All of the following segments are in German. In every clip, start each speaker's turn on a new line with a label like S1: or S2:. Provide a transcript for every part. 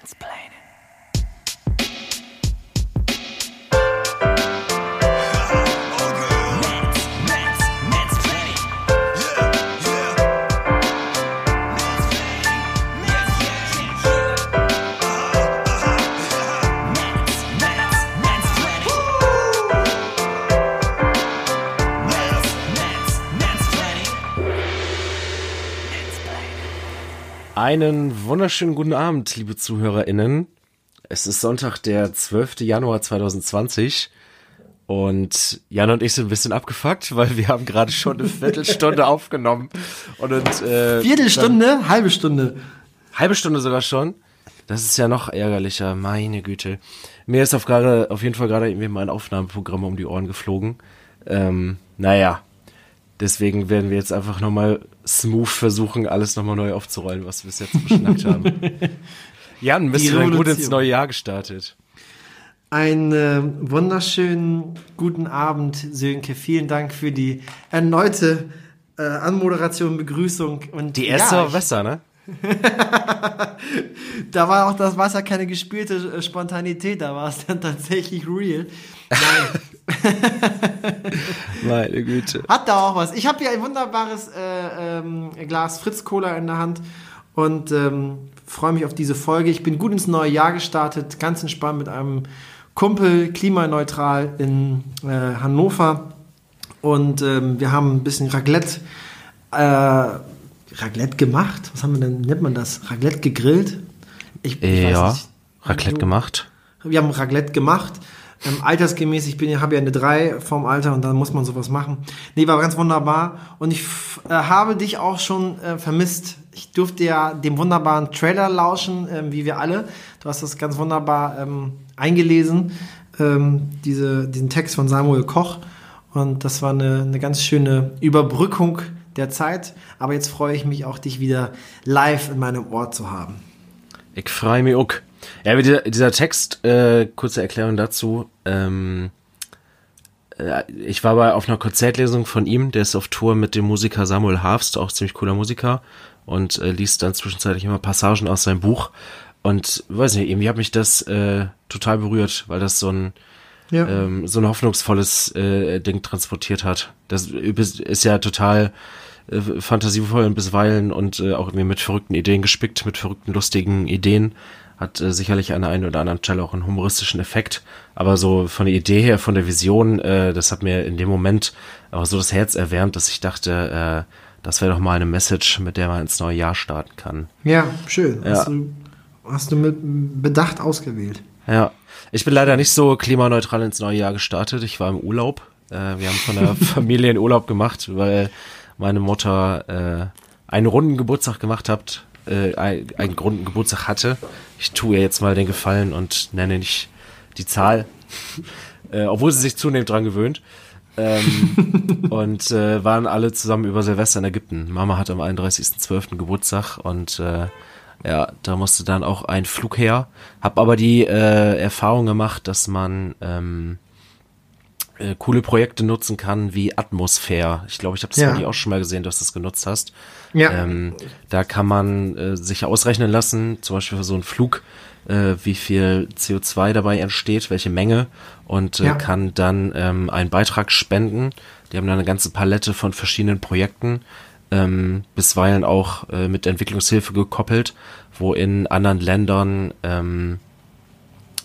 S1: mansplaining. Einen wunderschönen guten Abend, liebe ZuhörerInnen. Es ist Sonntag, der 12. Januar 2020 und Jan und ich sind ein bisschen abgefuckt, weil wir haben gerade schon eine Viertelstunde aufgenommen. Und, und,
S2: äh, Viertelstunde? Dann, halbe Stunde?
S1: Halbe Stunde sogar schon? Das ist ja noch ärgerlicher, meine Güte. Mir ist auf, grade, auf jeden Fall gerade irgendwie mein Aufnahmeprogramm um die Ohren geflogen. Ähm, naja, Deswegen werden wir jetzt einfach nochmal smooth versuchen, alles nochmal neu aufzurollen, was wir bis jetzt beschnackt haben. Jan, bist du denn gut ins neue Jahr gestartet?
S2: Einen äh, wunderschönen guten Abend, Sönke. Vielen Dank für die erneute äh, Anmoderation, Begrüßung. Und
S1: die erste ja, war besser, ne?
S2: da war auch das Wasser keine gespielte äh, Spontanität, da war es dann tatsächlich real. Nein.
S1: Meine Güte.
S2: Hat da auch was. Ich habe hier ein wunderbares äh, ähm, Glas Fritz Cola in der Hand und ähm, freue mich auf diese Folge. Ich bin gut ins neue Jahr gestartet, ganz entspannt mit einem Kumpel, klimaneutral in äh, Hannover. Und ähm, wir haben ein bisschen Raclette, äh, Raclette gemacht. Was haben wir denn, nennt man das? Raclette gegrillt?
S1: Ich, ich ja, Raclette gemacht.
S2: Wir haben Raclette gemacht ähm, altersgemäß, ich bin, habe ja eine 3 vom Alter und dann muss man sowas machen. Nee, war ganz wunderbar. Und ich äh, habe dich auch schon äh, vermisst. Ich durfte ja dem wunderbaren Trailer lauschen, äh, wie wir alle. Du hast das ganz wunderbar ähm, eingelesen, ähm, diese, diesen Text von Samuel Koch. Und das war eine, eine ganz schöne Überbrückung der Zeit. Aber jetzt freue ich mich auch, dich wieder live in meinem Ohr zu haben.
S1: Ich freue mich auch. Ja, dieser, dieser Text, äh, kurze Erklärung dazu. Ähm, äh, ich war bei auf einer Konzertlesung von ihm, der ist auf Tour mit dem Musiker Samuel Harfst, auch ziemlich cooler Musiker, und äh, liest dann zwischenzeitlich immer Passagen aus seinem Buch. Und weiß nicht, irgendwie hat mich das äh, total berührt, weil das so ein ja. ähm, so ein hoffnungsvolles äh, Ding transportiert hat. Das ist ja total äh, fantasievoll und bisweilen und äh, auch irgendwie mit verrückten Ideen gespickt, mit verrückten, lustigen Ideen hat äh, sicherlich an der einen oder anderen Stelle auch einen humoristischen Effekt. Aber so von der Idee her, von der Vision, äh, das hat mir in dem Moment auch so das Herz erwärmt, dass ich dachte, äh, das wäre doch mal eine Message, mit der man ins neue Jahr starten kann.
S2: Ja, schön. Ja. Hast, du, hast du mit Bedacht ausgewählt.
S1: Ja. Ich bin leider nicht so klimaneutral ins neue Jahr gestartet. Ich war im Urlaub. Äh, wir haben von der Familie einen Urlaub gemacht, weil meine Mutter äh, einen runden Geburtstag gemacht hat äh, einen Grund, Geburtstag hatte. Ich tue ihr jetzt mal den Gefallen und nenne nicht die Zahl, äh, obwohl sie sich zunehmend dran gewöhnt. ähm, und äh, waren alle zusammen über Silvester in Ägypten. Mama hat am 31.12. Geburtstag und äh, ja, da musste dann auch ein Flug her. Hab aber die äh, Erfahrung gemacht, dass man ähm, äh, coole Projekte nutzen kann wie Atmosphäre. Ich glaube, ich habe das ja. auch schon mal gesehen, dass du das genutzt hast. Ja. Ähm, da kann man äh, sich ausrechnen lassen, zum Beispiel für so einen Flug, äh, wie viel CO2 dabei entsteht, welche Menge und äh, ja. kann dann ähm, einen Beitrag spenden. Die haben da eine ganze Palette von verschiedenen Projekten, ähm, bisweilen auch äh, mit Entwicklungshilfe gekoppelt, wo in anderen Ländern ähm,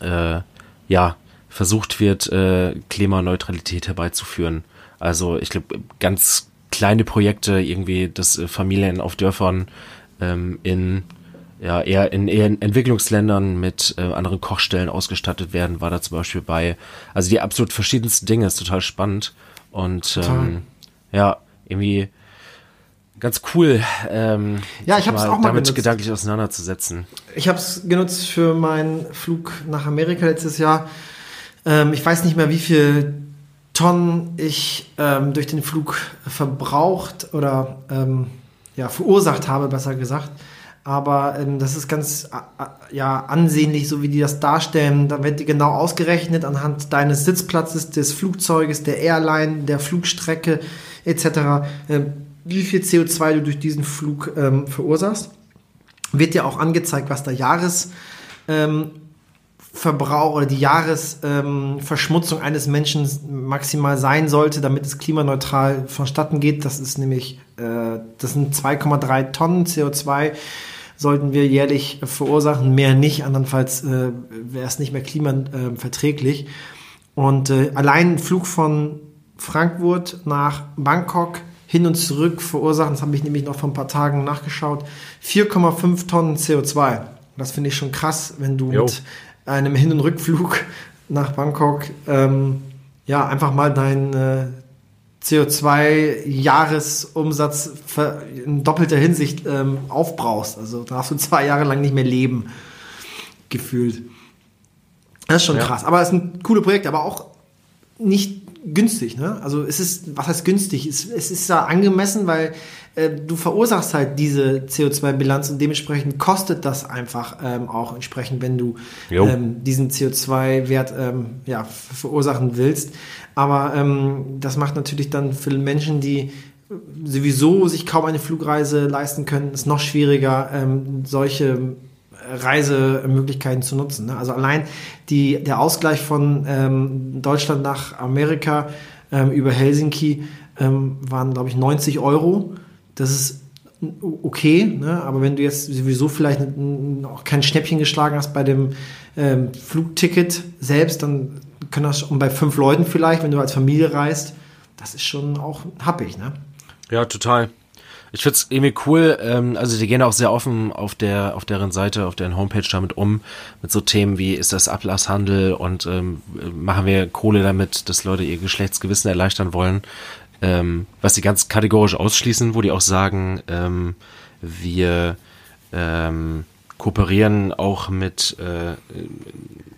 S1: äh, ja versucht wird, äh, Klimaneutralität herbeizuführen. Also ich glaube, ganz kleine Projekte, irgendwie, dass äh, Familien auf Dörfern ähm, in ja, eher in, eher in Entwicklungsländern mit äh, anderen Kochstellen ausgestattet werden, war da zum Beispiel bei. Also die absolut verschiedensten Dinge ist total spannend und ähm, ja, irgendwie ganz cool, ähm,
S2: ja, ich habe es auch mal
S1: damit
S2: genutzt.
S1: gedanklich auseinanderzusetzen.
S2: Ich habe es genutzt für meinen Flug nach Amerika letztes Jahr. Ähm, ich weiß nicht mehr, wie viel Tonnen ich ähm, durch den Flug verbraucht oder ähm, ja, verursacht habe, besser gesagt. Aber ähm, das ist ganz äh, ja, ansehnlich, so wie die das darstellen. Da wird die genau ausgerechnet anhand deines Sitzplatzes, des Flugzeuges, der Airline, der Flugstrecke etc., äh, wie viel CO2 du durch diesen Flug ähm, verursachst. Wird dir auch angezeigt, was der Jahres ähm, Verbrauch oder die Jahresverschmutzung ähm, eines Menschen maximal sein sollte, damit es klimaneutral vonstatten geht. Das ist nämlich, äh, das sind 2,3 Tonnen CO2 sollten wir jährlich verursachen, mehr nicht, andernfalls äh, wäre es nicht mehr klimaverträglich. Und äh, allein ein Flug von Frankfurt nach Bangkok hin und zurück verursachen, das habe ich nämlich noch vor ein paar Tagen nachgeschaut, 4,5 Tonnen CO2. Das finde ich schon krass, wenn du jo. mit einem Hin- und Rückflug nach Bangkok ähm, ja einfach mal dein äh, CO2-Jahresumsatz in doppelter Hinsicht ähm, aufbrauchst. Also darfst du zwei Jahre lang nicht mehr leben, gefühlt. Das ist schon ja. krass. Aber es sind coole Projekte, aber auch nicht günstig. Ne? Also es ist, was heißt günstig? Es, es ist ja angemessen, weil äh, du verursachst halt diese CO2-Bilanz und dementsprechend kostet das einfach ähm, auch entsprechend, wenn du ähm, diesen CO2-Wert ähm, ja, verursachen willst. Aber ähm, das macht natürlich dann für Menschen, die sowieso sich kaum eine Flugreise leisten können, es noch schwieriger, ähm, solche Reisemöglichkeiten zu nutzen. Ne? Also allein die, der Ausgleich von ähm, Deutschland nach Amerika ähm, über Helsinki ähm, waren, glaube ich, 90 Euro. Das ist okay, ne? aber wenn du jetzt sowieso vielleicht auch kein Schnäppchen geschlagen hast bei dem ähm, Flugticket selbst, dann können das, und bei fünf Leuten vielleicht, wenn du als Familie reist, das ist schon auch happig, ne?
S1: Ja, total. Ich find's irgendwie cool, ähm, also die gehen auch sehr offen auf der, auf deren Seite, auf deren Homepage damit um, mit so Themen wie ist das Ablasshandel und ähm, machen wir Kohle damit, dass Leute ihr Geschlechtsgewissen erleichtern wollen, ähm, was sie ganz kategorisch ausschließen, wo die auch sagen, ähm, wir ähm, kooperieren auch mit, äh,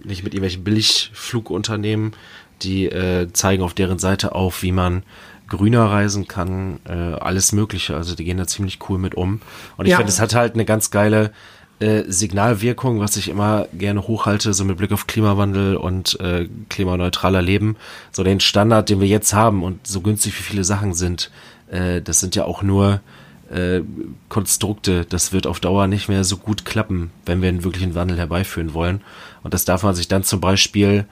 S1: nicht mit irgendwelchen Billigflugunternehmen, die äh, zeigen auf deren Seite auf, wie man grüner reisen kann, äh, alles Mögliche. Also die gehen da ziemlich cool mit um. Und ich ja. finde, es hat halt eine ganz geile äh, Signalwirkung, was ich immer gerne hochhalte, so mit Blick auf Klimawandel und äh, klimaneutraler Leben. So den Standard, den wir jetzt haben und so günstig wie viele Sachen sind, äh, das sind ja auch nur äh, Konstrukte. Das wird auf Dauer nicht mehr so gut klappen, wenn wir einen wirklichen Wandel herbeiführen wollen. Und das darf man sich dann zum Beispiel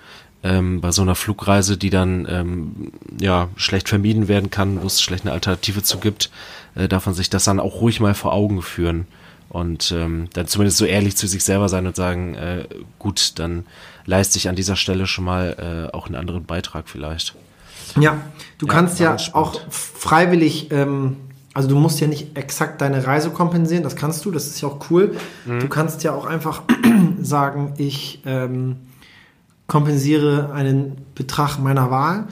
S1: ähm, bei so einer Flugreise, die dann ähm, ja schlecht vermieden werden kann, wo es schlecht eine Alternative zu gibt, äh, darf man sich das dann auch ruhig mal vor Augen führen und ähm, dann zumindest so ehrlich zu sich selber sein und sagen, äh, gut, dann leiste ich an dieser Stelle schon mal äh, auch einen anderen Beitrag vielleicht.
S2: Ja, du ja, kannst ja auch freiwillig, ähm, also du musst ja nicht exakt deine Reise kompensieren, das kannst du, das ist ja auch cool. Mhm. Du kannst ja auch einfach sagen, ich ähm, kompensiere einen Betrag meiner Wahl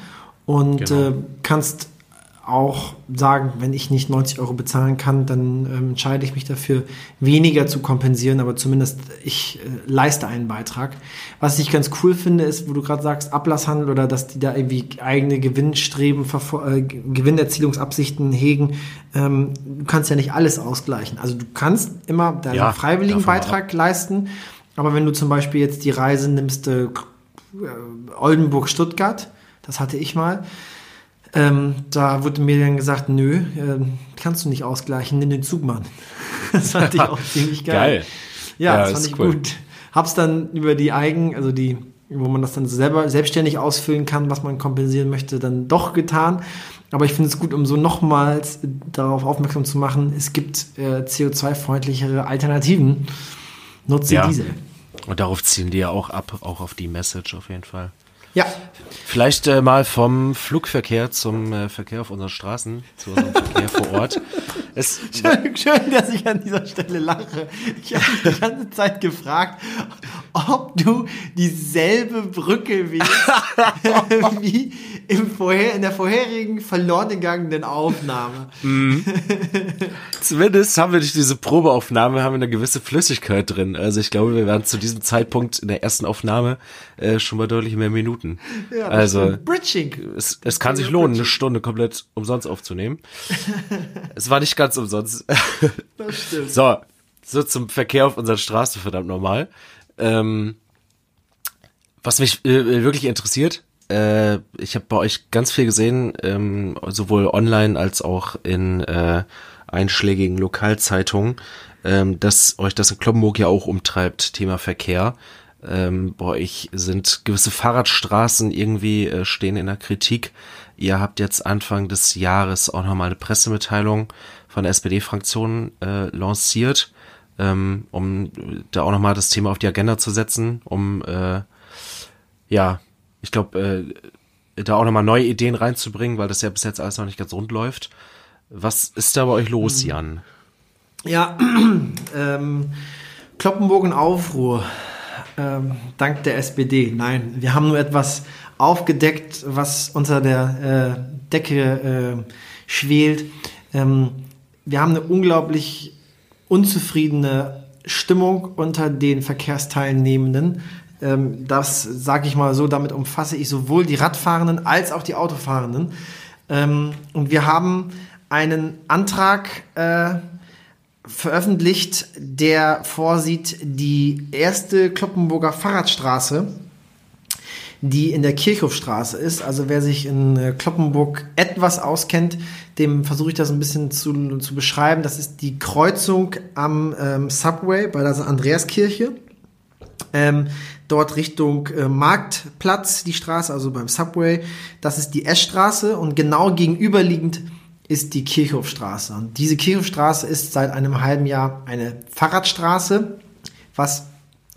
S2: und genau. äh, kannst auch sagen, wenn ich nicht 90 Euro bezahlen kann, dann ähm, entscheide ich mich dafür, weniger zu kompensieren, aber zumindest ich äh, leiste einen Beitrag. Was ich ganz cool finde, ist, wo du gerade sagst, Ablasshandel oder dass die da irgendwie eigene Gewinnstreben, äh, Gewinnerzielungsabsichten hegen. Ähm, du kannst ja nicht alles ausgleichen. Also du kannst immer deinen ja, freiwilligen Beitrag leisten, aber wenn du zum Beispiel jetzt die Reise nimmst, äh, äh, Oldenburg-Stuttgart, das hatte ich mal. Ähm, da wurde mir dann gesagt, nö, äh, kannst du nicht ausgleichen, nimm den Zugmann. das fand ich auch ziemlich geil. geil. Ja, ja das fand ich cool. gut. Hab's dann über die Eigen, also die, wo man das dann selber selbstständig ausfüllen kann, was man kompensieren möchte, dann doch getan. Aber ich finde es gut, um so nochmals darauf aufmerksam zu machen, es gibt äh, CO2-freundlichere Alternativen. Nutze ja. diese.
S1: Und darauf zielen die ja auch ab, auch auf die Message auf jeden Fall.
S2: Ja.
S1: Vielleicht äh, mal vom Flugverkehr zum äh, Verkehr auf unseren Straßen, zu unserem Verkehr vor Ort.
S2: Es, schön, schön, dass ich an dieser Stelle lache. Ich habe mich die ganze Zeit gefragt, ob du dieselbe Brücke wie, wie im vorher, in der vorherigen verloren gegangenen Aufnahme. Mhm.
S1: Zumindest haben wir durch diese Probeaufnahme haben wir eine gewisse Flüssigkeit drin. Also ich glaube, wir waren zu diesem Zeitpunkt in der ersten Aufnahme äh, schon mal deutlich mehr Minuten. Ja, also Bridging. Es, es kann sich lohnen, eine Stunde komplett umsonst aufzunehmen. es war nicht ganz umsonst. das stimmt. So, so zum Verkehr auf unseren Straßen, verdammt normal. Ähm, was mich äh, wirklich interessiert, äh, ich habe bei euch ganz viel gesehen, ähm, sowohl online als auch in äh, einschlägigen Lokalzeitungen, ähm, dass euch das in Kloppenburg ja auch umtreibt, Thema Verkehr. Ähm, bei euch sind gewisse Fahrradstraßen irgendwie äh, stehen in der Kritik. Ihr habt jetzt Anfang des Jahres auch nochmal eine Pressemitteilung von der SPD-Fraktion äh, lanciert, ähm, um da auch nochmal das Thema auf die Agenda zu setzen, um äh, ja, ich glaube, äh, da auch nochmal neue Ideen reinzubringen, weil das ja bis jetzt alles noch nicht ganz rund läuft. Was ist da bei euch los, mhm. Jan?
S2: Ja, ähm, Kloppenburg in Aufruhr. Ähm, dank der SPD. Nein, wir haben nur etwas aufgedeckt, was unter der äh, Decke äh, schwelt. Ähm, wir haben eine unglaublich unzufriedene Stimmung unter den Verkehrsteilnehmenden. Ähm, das sage ich mal so, damit umfasse ich sowohl die Radfahrenden als auch die Autofahrenden. Ähm, und wir haben einen Antrag äh, veröffentlicht, der vorsieht, die erste Kloppenburger Fahrradstraße, die in der Kirchhofstraße ist. Also wer sich in äh, Kloppenburg etwas auskennt, dem versuche ich das ein bisschen zu, zu beschreiben. Das ist die Kreuzung am ähm, Subway bei der Andreaskirche. Ähm, dort Richtung äh, Marktplatz die Straße, also beim Subway. Das ist die S-Straße und genau gegenüberliegend ist die Kirchhofstraße. Und diese Kirchhofstraße ist seit einem halben Jahr eine Fahrradstraße, was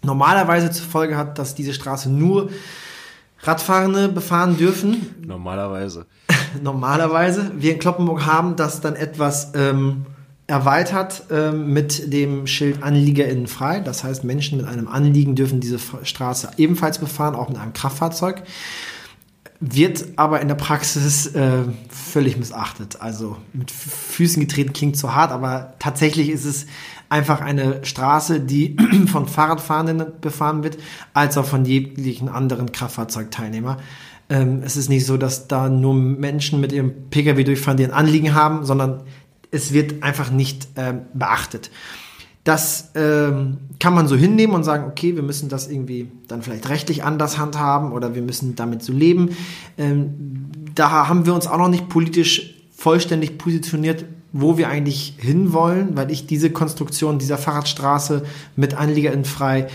S2: normalerweise zur Folge hat, dass diese Straße nur Radfahrende befahren dürfen.
S1: Normalerweise.
S2: Normalerweise. Wir in Kloppenburg haben das dann etwas ähm, erweitert ähm, mit dem Schild AnliegerInnen frei. Das heißt, Menschen mit einem Anliegen dürfen diese Straße ebenfalls befahren, auch mit einem Kraftfahrzeug wird aber in der Praxis äh, völlig missachtet. Also mit Füßen getreten klingt zu hart, aber tatsächlich ist es einfach eine Straße, die von Fahrradfahrenden befahren wird, als auch von jeglichen anderen Kraftfahrzeugteilnehmer. Ähm, es ist nicht so, dass da nur Menschen mit ihrem Pkw durchfahren, die ein Anliegen haben, sondern es wird einfach nicht ähm, beachtet. Das ähm, kann man so hinnehmen und sagen, okay, wir müssen das irgendwie dann vielleicht rechtlich anders handhaben oder wir müssen damit so leben. Ähm, da haben wir uns auch noch nicht politisch vollständig positioniert, wo wir eigentlich hinwollen, weil ich diese Konstruktion dieser Fahrradstraße mit Anliegerinnen frei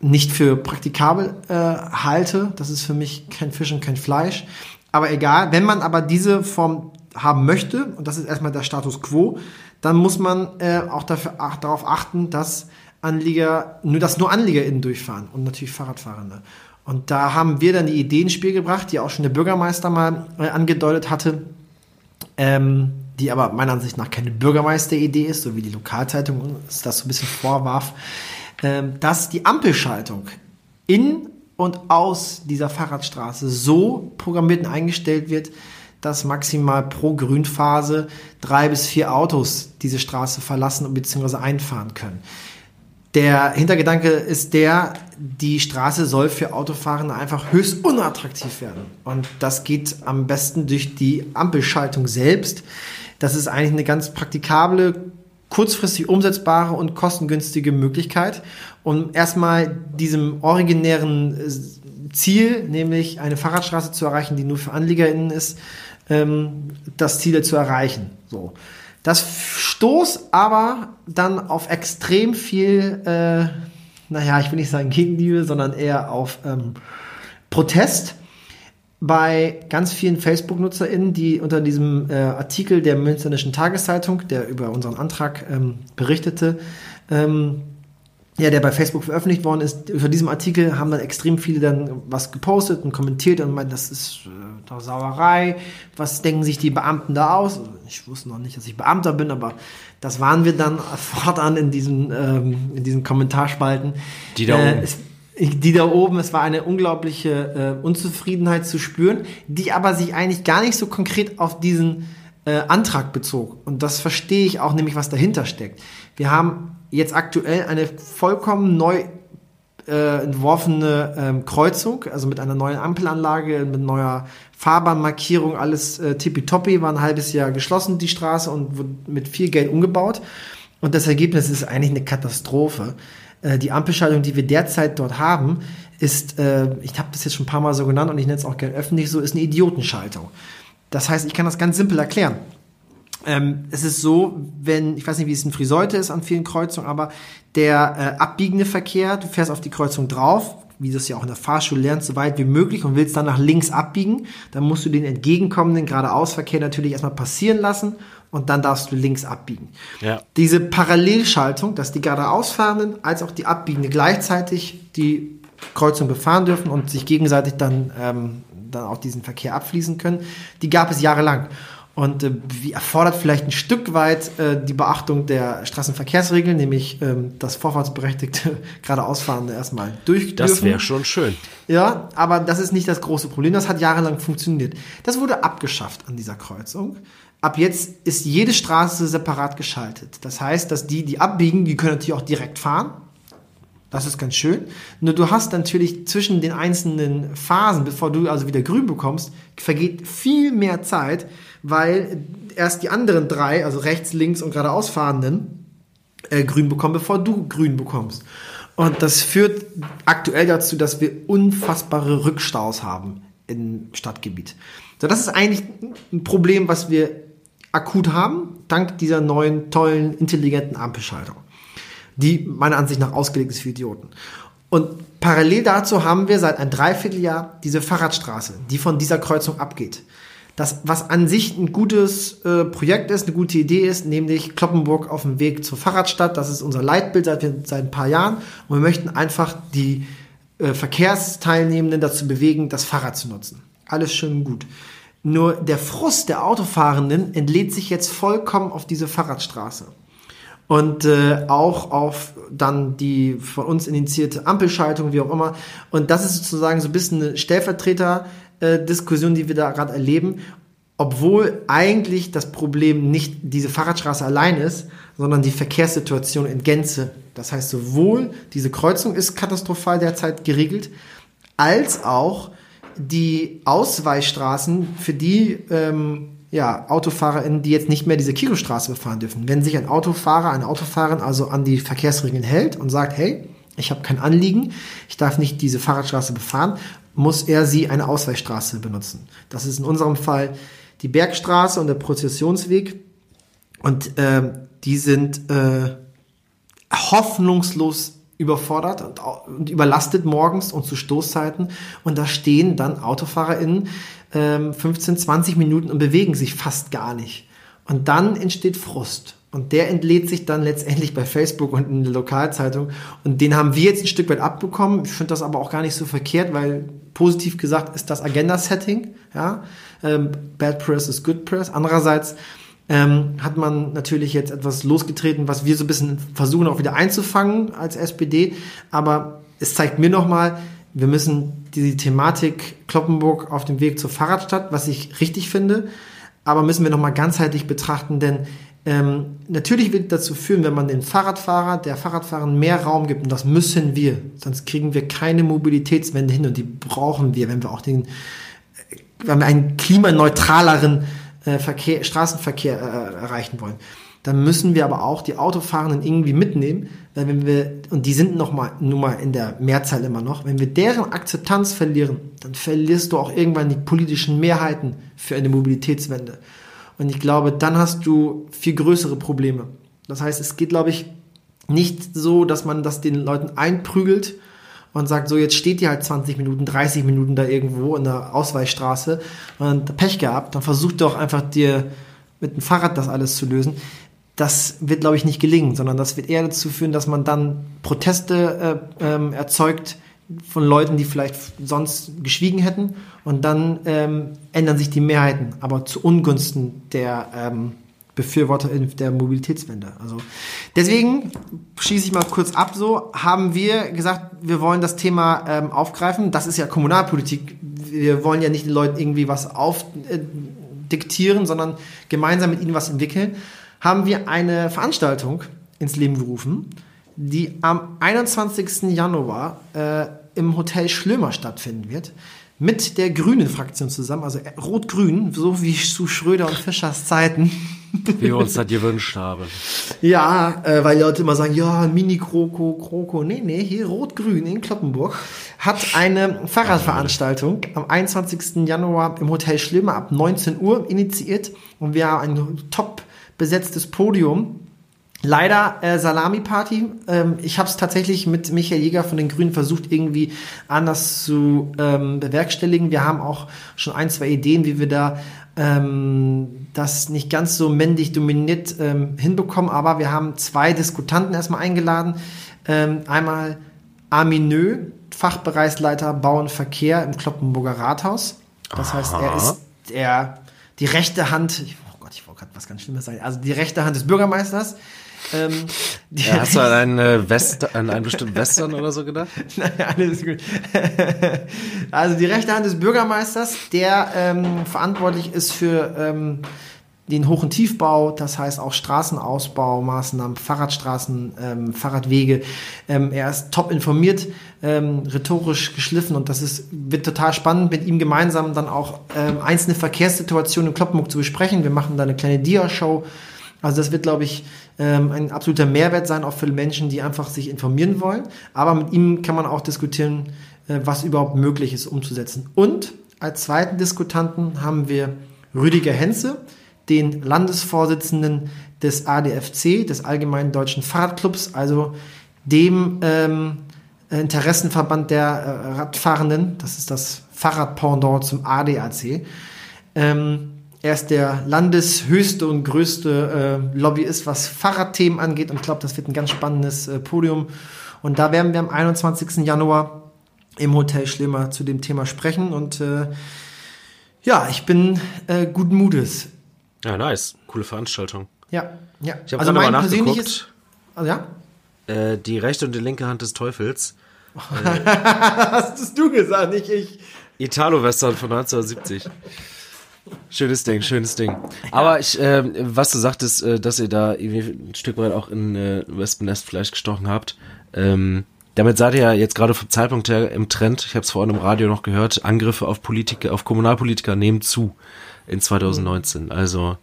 S2: nicht für praktikabel äh, halte. Das ist für mich kein Fisch und kein Fleisch. Aber egal, wenn man aber diese Form haben möchte, und das ist erstmal der Status quo, dann muss man äh, auch dafür, ach, darauf achten, dass Anlieger, nur dass nur AnliegerInnen durchfahren und natürlich Fahrradfahrende. Und da haben wir dann die Idee ins Spiel gebracht, die auch schon der Bürgermeister mal äh, angedeutet hatte, ähm, die aber meiner Ansicht nach keine Bürgermeisteridee ist, so wie die Lokalzeitung uns das so ein bisschen vorwarf, ähm, dass die Ampelschaltung in und aus dieser Fahrradstraße so programmiert und eingestellt wird, dass maximal pro Grünphase drei bis vier Autos diese Straße verlassen bzw. einfahren können. Der Hintergedanke ist der, die Straße soll für Autofahrende einfach höchst unattraktiv werden. Und das geht am besten durch die Ampelschaltung selbst. Das ist eigentlich eine ganz praktikable, kurzfristig umsetzbare und kostengünstige Möglichkeit, um erstmal diesem originären äh, Ziel, nämlich eine Fahrradstraße zu erreichen, die nur für AnliegerInnen ist, ähm, das Ziel zu erreichen. So. Das stoßt aber dann auf extrem viel, äh, naja, ich will nicht sagen Gegenliebe, sondern eher auf ähm, Protest bei ganz vielen Facebook-NutzerInnen, die unter diesem äh, Artikel der Münsterischen Tageszeitung, der über unseren Antrag ähm, berichtete, ähm, ja, der bei Facebook veröffentlicht worden ist, unter diesem Artikel haben dann extrem viele dann was gepostet und kommentiert und meinen, das ist äh, doch Sauerei. Was denken sich die Beamten da aus? Ich wusste noch nicht, dass ich Beamter bin, aber das waren wir dann fortan in diesen, ähm, in diesen Kommentarspalten.
S1: Die da äh, oben.
S2: Es, die da oben, es war eine unglaubliche äh, Unzufriedenheit zu spüren, die aber sich eigentlich gar nicht so konkret auf diesen äh, Antrag bezog. Und das verstehe ich auch nämlich, was dahinter steckt. Wir haben jetzt aktuell eine vollkommen neu äh, entworfene ähm, Kreuzung, also mit einer neuen Ampelanlage, mit neuer Fahrbahnmarkierung, alles äh, tippitoppi, war ein halbes Jahr geschlossen, die Straße, und wurde mit viel Geld umgebaut. Und das Ergebnis ist eigentlich eine Katastrophe. Äh, die Ampelschaltung, die wir derzeit dort haben, ist, äh, ich habe das jetzt schon ein paar Mal so genannt und ich nenne es auch gerne öffentlich so, ist eine Idiotenschaltung. Das heißt, ich kann das ganz simpel erklären. Ähm, es ist so, wenn, ich weiß nicht, wie es in Friseute ist an vielen Kreuzungen, aber der äh, abbiegende Verkehr, du fährst auf die Kreuzung drauf, wie du es ja auch in der Fahrschule lernst, so weit wie möglich und willst dann nach links abbiegen, dann musst du den entgegenkommenden geradeausverkehr natürlich erstmal passieren lassen und dann darfst du links abbiegen.
S1: Ja.
S2: Diese Parallelschaltung, dass die geradeausfahrenden als auch die abbiegende gleichzeitig die Kreuzung befahren dürfen und sich gegenseitig dann, ähm, dann auch diesen Verkehr abfließen können, die gab es jahrelang. Und äh, wie erfordert vielleicht ein Stück weit äh, die Beachtung der Straßenverkehrsregeln, nämlich ähm, das Vorfahrtsberechtigte geradeausfahrende erstmal durch
S1: Das wäre schon schön.
S2: Ja, aber das ist nicht das große Problem. Das hat jahrelang funktioniert. Das wurde abgeschafft an dieser Kreuzung. Ab jetzt ist jede Straße separat geschaltet. Das heißt, dass die, die abbiegen, die können natürlich auch direkt fahren. Das ist ganz schön. Nur du hast natürlich zwischen den einzelnen Phasen, bevor du also wieder grün bekommst, vergeht viel mehr Zeit, weil erst die anderen drei, also rechts, links und geradeaus fahrenden, äh, grün bekommen, bevor du grün bekommst. Und das führt aktuell dazu, dass wir unfassbare Rückstaus haben im Stadtgebiet. So, das ist eigentlich ein Problem, was wir akut haben, dank dieser neuen, tollen, intelligenten Ampelschaltung, die meiner Ansicht nach ausgelegt ist für Idioten. Und parallel dazu haben wir seit ein Dreivierteljahr diese Fahrradstraße, die von dieser Kreuzung abgeht. Das, was an sich ein gutes äh, Projekt ist, eine gute Idee ist, nämlich Kloppenburg auf dem Weg zur Fahrradstadt. Das ist unser Leitbild seit, seit ein paar Jahren. Und wir möchten einfach die äh, Verkehrsteilnehmenden dazu bewegen, das Fahrrad zu nutzen. Alles schön und gut. Nur der Frust der Autofahrenden entlädt sich jetzt vollkommen auf diese Fahrradstraße. Und äh, auch auf dann die von uns initiierte Ampelschaltung, wie auch immer. Und das ist sozusagen so ein bisschen eine Stellvertreter-Diskussion, die wir da gerade erleben. Obwohl eigentlich das Problem nicht diese Fahrradstraße allein ist, sondern die Verkehrssituation in Gänze. Das heißt, sowohl diese Kreuzung ist katastrophal derzeit geregelt, als auch die Ausweichstraßen, für die ähm, ja, AutofahrerInnen, die jetzt nicht mehr diese Kilostraße befahren dürfen. Wenn sich ein Autofahrer, eine Autofahrerin also an die Verkehrsregeln hält und sagt, hey, ich habe kein Anliegen, ich darf nicht diese Fahrradstraße befahren, muss er sie eine Ausweichstraße benutzen. Das ist in unserem Fall die Bergstraße und der Prozessionsweg. Und äh, die sind äh, hoffnungslos überfordert und, und, überlastet morgens und zu Stoßzeiten. Und da stehen dann AutofahrerInnen ähm, 15, 20 Minuten und bewegen sich fast gar nicht. Und dann entsteht Frust. Und der entlädt sich dann letztendlich bei Facebook und in der Lokalzeitung. Und den haben wir jetzt ein Stück weit abbekommen. Ich finde das aber auch gar nicht so verkehrt, weil positiv gesagt ist das Agenda-Setting. Ja? Ähm, Bad Press ist Good Press. Andererseits ähm, hat man natürlich jetzt etwas losgetreten, was wir so ein bisschen versuchen auch wieder einzufangen als SPD. Aber es zeigt mir nochmal, wir müssen die Thematik Kloppenburg auf dem Weg zur Fahrradstadt, was ich richtig finde, aber müssen wir nochmal ganzheitlich betrachten, denn ähm, natürlich wird dazu führen, wenn man den Fahrradfahrer, der Fahrradfahrern mehr Raum gibt, und das müssen wir, sonst kriegen wir keine Mobilitätswende hin und die brauchen wir, wenn wir auch den, wenn wir einen klimaneutraleren äh, Verkehr, Straßenverkehr äh, erreichen wollen. Dann müssen wir aber auch die Autofahrenden irgendwie mitnehmen, weil wenn wir, und die sind noch mal, nun mal in der Mehrzahl immer noch, wenn wir deren Akzeptanz verlieren, dann verlierst du auch irgendwann die politischen Mehrheiten für eine Mobilitätswende. Und ich glaube, dann hast du viel größere Probleme. Das heißt, es geht, glaube ich, nicht so, dass man das den Leuten einprügelt und sagt, so jetzt steht ihr halt 20 Minuten, 30 Minuten da irgendwo in der Ausweichstraße und Pech gehabt, dann versucht doch einfach dir mit dem Fahrrad das alles zu lösen. Das wird, glaube ich, nicht gelingen, sondern das wird eher dazu führen, dass man dann Proteste äh, ähm, erzeugt von Leuten, die vielleicht sonst geschwiegen hätten und dann ähm, ändern sich die Mehrheiten, aber zu Ungunsten der ähm, Befürworter der Mobilitätswende. Also deswegen schieße ich mal kurz ab. So haben wir gesagt, wir wollen das Thema ähm, aufgreifen. Das ist ja Kommunalpolitik. Wir wollen ja nicht den Leuten irgendwie was aufdiktieren, äh, sondern gemeinsam mit ihnen was entwickeln. Haben wir eine Veranstaltung ins Leben gerufen, die am 21. Januar äh, im Hotel Schlömer stattfinden wird mit der grünen Fraktion zusammen, also Rot-Grün, so wie zu Schröder und Fischers Zeiten.
S1: Wie wir uns das gewünscht haben.
S2: Ja, äh, weil Leute immer sagen, ja, Mini-Kroko, Kroko. Nee, nee, hier Rot-Grün in Kloppenburg hat eine Fahrradveranstaltung am 21. Januar im Hotel Schlimmer ab 19 Uhr initiiert und wir haben ein top besetztes Podium. Leider äh, Salami-Party. Ähm, ich habe es tatsächlich mit Michael Jäger von den Grünen versucht, irgendwie anders zu ähm, bewerkstelligen. Wir haben auch schon ein, zwei Ideen, wie wir da ähm, das nicht ganz so männlich dominiert ähm, hinbekommen. Aber wir haben zwei Diskutanten erstmal eingeladen. Ähm, einmal Arminö, Fachbereichsleiter Bau und Verkehr im Kloppenburger Rathaus. Das Aha. heißt, er ist der, die rechte Hand, oh Gott, ich wollte gerade was ganz Schlimmes sagen, also die rechte Hand des Bürgermeisters.
S1: Ähm, ja, hast du an einen, äh, West, an einen bestimmten Western oder so gedacht? Nein, alles gut.
S2: also die rechte Hand des Bürgermeisters, der ähm, verantwortlich ist für ähm, den Hoch- und Tiefbau, das heißt auch Straßenausbaumaßnahmen, Fahrradstraßen, ähm, Fahrradwege. Ähm, er ist top informiert, ähm, rhetorisch geschliffen und das ist, wird total spannend, mit ihm gemeinsam dann auch einzelne Verkehrssituationen in Kloppenburg zu besprechen. Wir machen da eine kleine Dia-Show. Also das wird, glaube ich, ähm, ein absoluter Mehrwert sein, auch für Menschen, die einfach sich informieren wollen. Aber mit ihm kann man auch diskutieren, äh, was überhaupt möglich ist umzusetzen. Und als zweiten Diskutanten haben wir Rüdiger Henze den Landesvorsitzenden des ADFC, des Allgemeinen Deutschen Fahrradclubs, also dem ähm, Interessenverband der äh, Radfahrenden. Das ist das Fahrradpendant zum ADAC. Ähm, er ist der landeshöchste und größte äh, Lobbyist, was Fahrradthemen angeht. Und ich glaube, das wird ein ganz spannendes äh, Podium. Und da werden wir am 21. Januar im Hotel Schlimmer zu dem Thema sprechen. Und äh, ja, ich bin äh, guten Mutes.
S1: Ja, nice. Coole Veranstaltung.
S2: Ja, ja.
S1: Ich habe also mein
S2: persönliches. Also ja?
S1: Äh, die rechte und die linke Hand des Teufels.
S2: Hast du gesagt, nicht ich.
S1: Italo-Western von 1970. Schönes Ding, schönes Ding. Aber ich, äh, was du sagtest, äh, dass ihr da irgendwie ein Stück weit auch in äh, Wespennest vielleicht gestochen habt, ähm, damit seid ihr ja jetzt gerade vom Zeitpunkt her im Trend, ich habe es vorhin im Radio noch gehört, Angriffe auf Politiker, auf Kommunalpolitiker nehmen zu in 2019. Also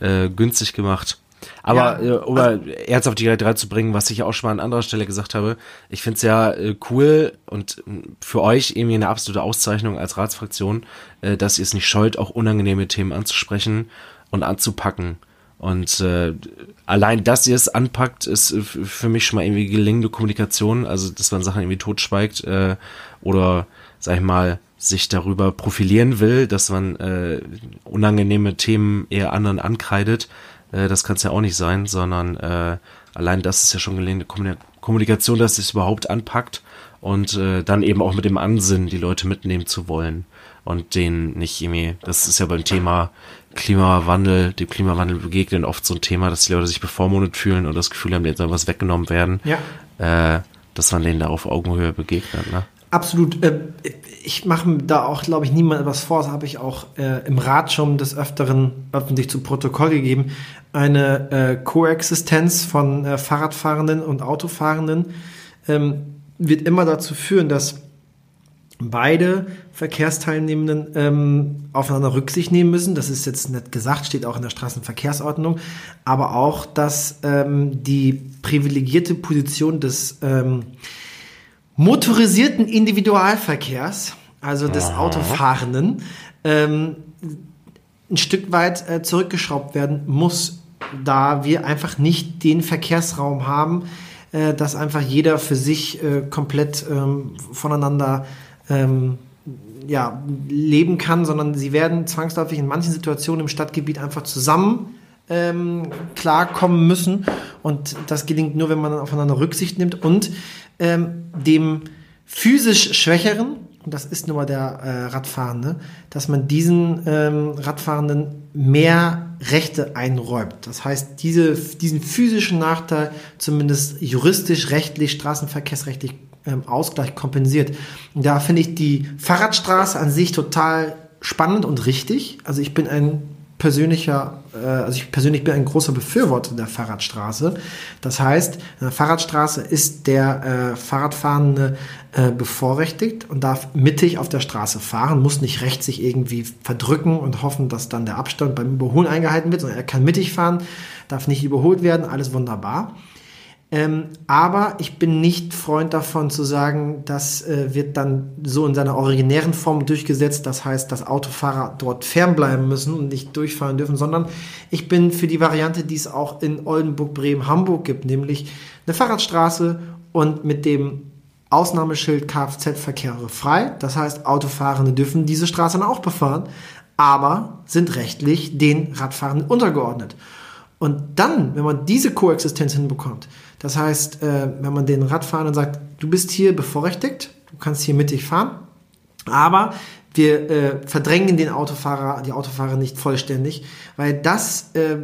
S1: äh, günstig gemacht. Aber ja, äh, um also, Erz auf die drei zu bringen, was ich auch schon mal an anderer Stelle gesagt habe, ich finde es ja äh, cool und für euch irgendwie eine absolute Auszeichnung als Ratsfraktion, äh, dass ihr es nicht scheut, auch unangenehme Themen anzusprechen und anzupacken. Und äh, allein, dass ihr es anpackt, ist für mich schon mal irgendwie gelingende Kommunikation, also dass man Sachen irgendwie totschweigt äh, oder, sag ich mal, sich darüber profilieren will, dass man äh, unangenehme Themen eher anderen ankreidet, äh, das kann es ja auch nicht sein, sondern äh, allein das ist ja schon gelingende Kommunikation, dass es überhaupt anpackt und äh, dann eben auch mit dem Ansinnen, die Leute mitnehmen zu wollen und denen nicht irgendwie, das ist ja beim Thema Klimawandel, dem Klimawandel begegnen oft so ein Thema, dass die Leute sich bevormundet fühlen und das Gefühl haben, denen soll was weggenommen werden. Ja. Äh, dass man denen da auf Augenhöhe begegnet. Ne?
S2: Absolut. Äh, ich mache da auch, glaube ich, niemand was vor. Das habe ich auch äh, im Rat schon des Öfteren öffentlich zu Protokoll gegeben. Eine äh, Koexistenz von Fahrradfahrenden und Autofahrenden ähm, wird immer dazu führen, dass beide Verkehrsteilnehmenden ähm, aufeinander Rücksicht nehmen müssen. Das ist jetzt nicht gesagt, steht auch in der Straßenverkehrsordnung. Aber auch, dass ähm, die privilegierte Position des ähm, motorisierten Individualverkehrs, also des Aha. Autofahrenden, ähm, ein Stück weit äh, zurückgeschraubt werden muss, da wir einfach nicht den Verkehrsraum haben, äh, dass einfach jeder für sich äh, komplett ähm, voneinander ähm, ja, leben kann, sondern sie werden zwangsläufig in manchen Situationen im Stadtgebiet einfach zusammen ähm, klarkommen müssen. Und das gelingt nur, wenn man aufeinander Rücksicht nimmt und ähm, dem physisch Schwächeren, und das ist nun mal der äh, Radfahrende, dass man diesen ähm, Radfahrenden mehr Rechte einräumt. Das heißt, diese, diesen physischen Nachteil zumindest juristisch, rechtlich, straßenverkehrsrechtlich ähm, Ausgleich kompensiert. Und da finde ich die Fahrradstraße an sich total spannend und richtig. Also ich bin ein persönlicher, äh, also ich persönlich bin ein großer Befürworter der Fahrradstraße. Das heißt, eine Fahrradstraße ist der äh, Fahrradfahrende äh, bevorrechtigt und darf mittig auf der Straße fahren, muss nicht rechts sich irgendwie verdrücken und hoffen, dass dann der Abstand beim Überholen eingehalten wird, sondern er kann mittig fahren, darf nicht überholt werden, alles wunderbar. Ähm, aber ich bin nicht Freund davon zu sagen, das äh, wird dann so in seiner originären Form durchgesetzt. Das heißt, dass Autofahrer dort fernbleiben müssen und nicht durchfahren dürfen, sondern ich bin für die Variante, die es auch in Oldenburg, Bremen, Hamburg gibt, nämlich eine Fahrradstraße und mit dem Ausnahmeschild Kfz-Verkehre frei. Das heißt, Autofahrende dürfen diese Straße dann auch befahren, aber sind rechtlich den Radfahrenden untergeordnet. Und dann, wenn man diese Koexistenz hinbekommt, das heißt, äh, wenn man den Radfahrern sagt, du bist hier bevorrechtigt, du kannst hier mittig fahren, aber wir äh, verdrängen den Autofahrer, die Autofahrer nicht vollständig, weil das äh,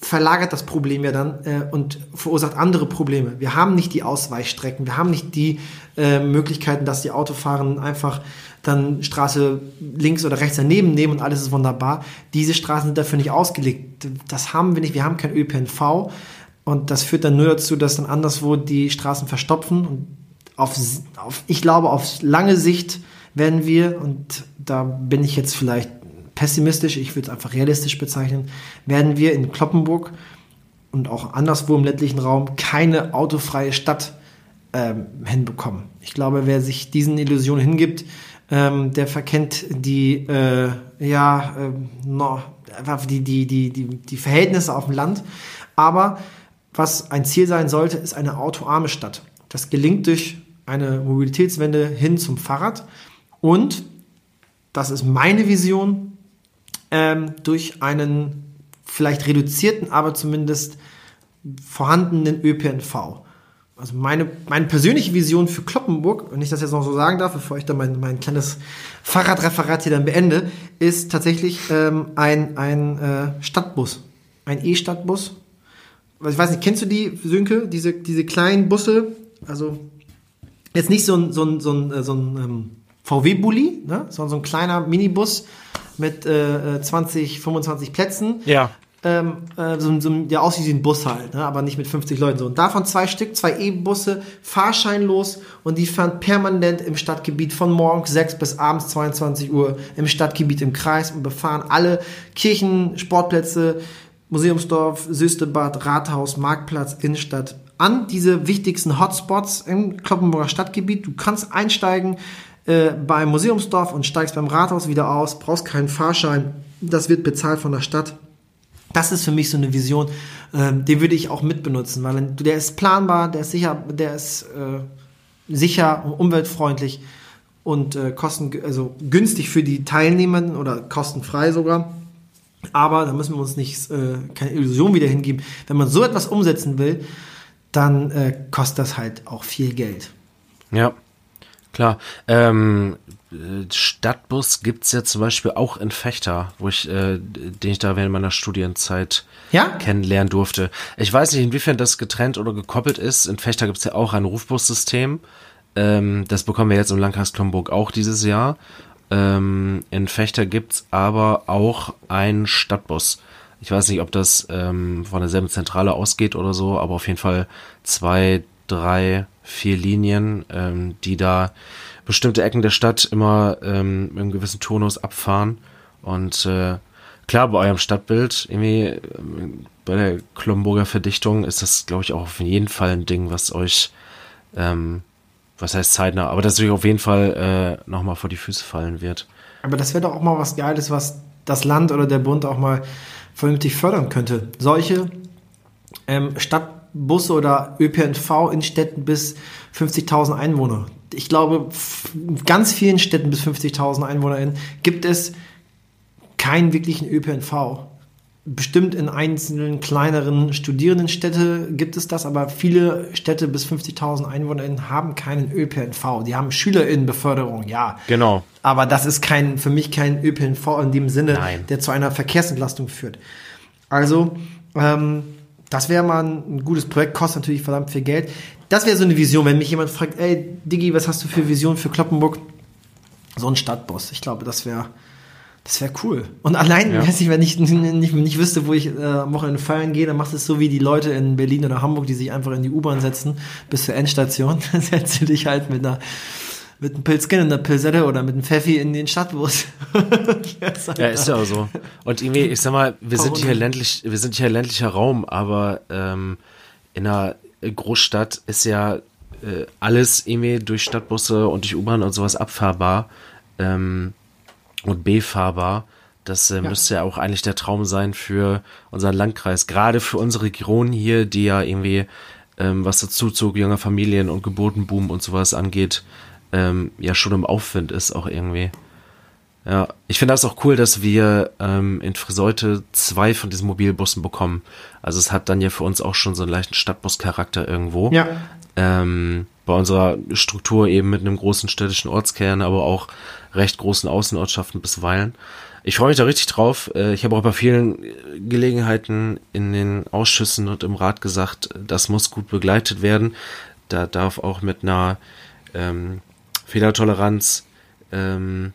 S2: verlagert das Problem ja dann äh, und verursacht andere Probleme. Wir haben nicht die Ausweichstrecken, wir haben nicht die äh, Möglichkeiten, dass die Autofahrer einfach dann Straße links oder rechts daneben nehmen und alles ist wunderbar. Diese Straßen sind dafür nicht ausgelegt. Das haben wir nicht. Wir haben kein ÖPNV und das führt dann nur dazu, dass dann anderswo die Straßen verstopfen und auf, auf ich glaube, auf lange Sicht werden wir, und da bin ich jetzt vielleicht pessimistisch, ich würde es einfach realistisch bezeichnen, werden wir in Kloppenburg und auch anderswo im ländlichen Raum keine autofreie Stadt ähm, hinbekommen. Ich glaube, wer sich diesen Illusionen hingibt, ähm, der verkennt die, äh, ja, äh, no, die, die, die, die, die Verhältnisse auf dem Land. Aber was ein Ziel sein sollte, ist eine autoarme Stadt. Das gelingt durch eine Mobilitätswende hin zum Fahrrad und, das ist meine Vision, ähm, durch einen vielleicht reduzierten, aber zumindest vorhandenen ÖPNV also meine, meine persönliche Vision für Kloppenburg, wenn ich das jetzt noch so sagen darf, bevor ich dann mein, mein kleines Fahrradreferat hier dann beende, ist tatsächlich ähm, ein, ein äh, Stadtbus. Ein E-Stadtbus. Ich weiß nicht, kennst du die, Sönke? Diese, diese kleinen Busse? Also jetzt nicht so ein, so ein, so ein, äh, so ein ähm, VW-Bully, ne? sondern so ein kleiner Minibus mit äh, 20, äh, 25 Plätzen.
S1: Ja
S2: ähm, äh, so, so, der aussieht wie ein Bus halt, ne? aber nicht mit 50 Leuten so. Und davon zwei Stück, zwei E-Busse, fahrscheinlos und die fahren permanent im Stadtgebiet von morgens 6 bis abends 22 Uhr im Stadtgebiet im Kreis und befahren alle Kirchen, Sportplätze, Museumsdorf, Süstebad, Rathaus, Marktplatz, Innenstadt an diese wichtigsten Hotspots im Kloppenburger Stadtgebiet. Du kannst einsteigen äh, beim Museumsdorf und steigst beim Rathaus wieder aus, brauchst keinen Fahrschein. Das wird bezahlt von der Stadt das ist für mich so eine Vision, ähm, den würde ich auch mitbenutzen, weil der ist planbar, der ist sicher, der ist äh, sicher und umweltfreundlich und äh, kosten, also günstig für die Teilnehmenden oder kostenfrei sogar. Aber da müssen wir uns nicht äh, keine Illusion wieder hingeben. Wenn man so etwas umsetzen will, dann äh, kostet das halt auch viel Geld.
S1: Ja, klar. Ähm, Stadtbus gibt es ja zum Beispiel auch in Fechter, wo ich, äh, den ich da während meiner Studienzeit
S2: ja?
S1: kennenlernen durfte. Ich weiß nicht, inwiefern das getrennt oder gekoppelt ist. In Fechter gibt es ja auch ein Rufbussystem. Ähm, das bekommen wir jetzt im Landkreis Klomburg auch dieses Jahr. Ähm, in Fechter gibt es aber auch einen Stadtbus. Ich weiß nicht, ob das ähm, von derselben Zentrale ausgeht oder so, aber auf jeden Fall zwei, drei, vier Linien, ähm, die da bestimmte Ecken der Stadt immer ähm, im gewissen Tonus abfahren. Und äh, klar, bei eurem Stadtbild, irgendwie äh, bei der Klomburger Verdichtung ist das, glaube ich, auch auf jeden Fall ein Ding, was euch, ähm, was heißt zeitnah, aber das euch auf jeden Fall äh, nochmal vor die Füße fallen wird.
S2: Aber das wäre doch auch mal was Geiles, was das Land oder der Bund auch mal vernünftig fördern könnte. Solche ähm, Stadtbusse oder ÖPNV in Städten bis 50.000 Einwohner ich glaube, in ganz vielen Städten bis 50.000 EinwohnerInnen gibt es keinen wirklichen ÖPNV. Bestimmt in einzelnen kleineren Studierendenstädte gibt es das, aber viele Städte bis 50.000 EinwohnerInnen haben keinen ÖPNV. Die haben SchülerInnenbeförderung, ja.
S1: Genau.
S2: Aber das ist kein, für mich kein ÖPNV in dem Sinne, Nein. der zu einer Verkehrsentlastung führt. Also, ähm, das wäre mal ein gutes Projekt, kostet natürlich verdammt viel Geld das wäre so eine Vision, wenn mich jemand fragt, ey, Diggi, was hast du für Vision für Kloppenburg? So ein Stadtboss. Ich glaube, das wäre das wäre cool. Und allein, ja. weiß ich, wenn ich nicht, nicht, wüsste, wo ich äh, am Wochenende feiern gehe, dann machst du es so wie die Leute in Berlin oder Hamburg, die sich einfach in die U-Bahn setzen bis zur Endstation. Dann setzt du dich halt mit einer mit einem Pilzkin in der Pilsette oder mit einem Pfeffi in den Stadtbus.
S1: ja, ist ja auch so. Und irgendwie, ich sag mal, wir sind hier ländlich, wir sind hier ländlicher Raum, aber ähm, in einer Großstadt ist ja äh, alles irgendwie durch Stadtbusse und durch U-Bahn und sowas abfahrbar ähm, und befahrbar. Das äh, ja. müsste ja auch eigentlich der Traum sein für unseren Landkreis. Gerade für unsere Region hier, die ja irgendwie, ähm, was der Zuzug junger Familien und Geburtenboom und sowas angeht, ähm, ja schon im Aufwind ist auch irgendwie. Ja, ich finde das auch cool, dass wir ähm, in Friseute zwei von diesen Mobilbussen bekommen. Also es hat dann ja für uns auch schon so einen leichten Stadtbus-Charakter irgendwo.
S2: Ja.
S1: Ähm, bei unserer Struktur eben mit einem großen städtischen Ortskern, aber auch recht großen Außenortschaften bisweilen. Ich freue mich da richtig drauf. Äh, ich habe auch bei vielen Gelegenheiten in den Ausschüssen und im Rat gesagt, das muss gut begleitet werden. Da darf auch mit einer ähm, Fehlertoleranz ähm,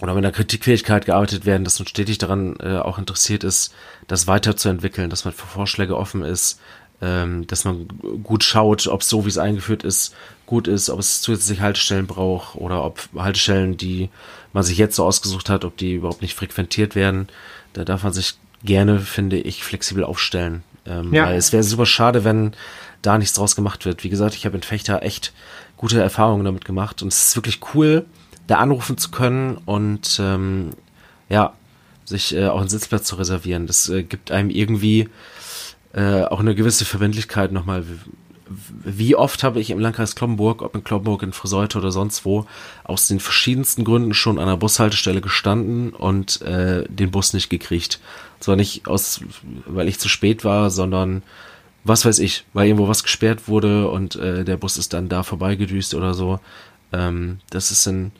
S1: oder mit einer Kritikfähigkeit gearbeitet werden, dass man stetig daran äh, auch interessiert ist, das weiterzuentwickeln, dass man für Vorschläge offen ist, ähm, dass man gut schaut, ob es so, wie es eingeführt ist, gut ist, ob es zusätzliche Haltestellen braucht oder ob Haltestellen, die man sich jetzt so ausgesucht hat, ob die überhaupt nicht frequentiert werden. Da darf man sich gerne, finde ich, flexibel aufstellen. Ähm, ja. Weil es wäre super schade, wenn da nichts draus gemacht wird. Wie gesagt, ich habe in Fechter echt gute Erfahrungen damit gemacht und es ist wirklich cool, da anrufen zu können und ähm, ja, sich äh, auch einen Sitzplatz zu reservieren. Das äh, gibt einem irgendwie äh, auch eine gewisse Verbindlichkeit nochmal. Wie oft habe ich im Landkreis Kloppenburg, ob in Kloppenburg, in Friseute oder sonst wo, aus den verschiedensten Gründen schon an der Bushaltestelle gestanden und äh, den Bus nicht gekriegt. Zwar nicht aus, weil ich zu spät war, sondern was weiß ich, weil irgendwo was gesperrt wurde und äh, der Bus ist dann da vorbeigedüst oder so. Ähm, das ist in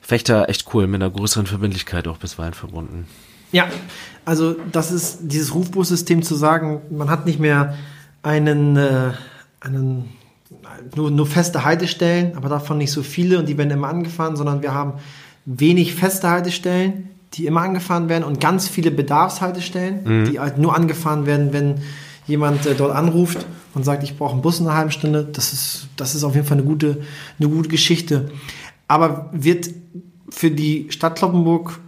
S1: Fechter echt cool, mit einer größeren Verbindlichkeit auch bisweilen verbunden.
S2: Ja, also das ist dieses Rufbussystem zu sagen, man hat nicht mehr einen, äh, einen nur, nur feste Haltestellen, aber davon nicht so viele und die werden immer angefahren, sondern wir haben wenig feste Haltestellen, die immer angefahren werden und ganz viele Bedarfshaltestellen, mhm. die halt nur angefahren werden, wenn jemand äh, dort anruft und sagt, ich brauche einen Bus in einer halben Stunde. Das ist, das ist auf jeden Fall eine gute, eine gute Geschichte. Aber wird für die Stadt Kloppenburg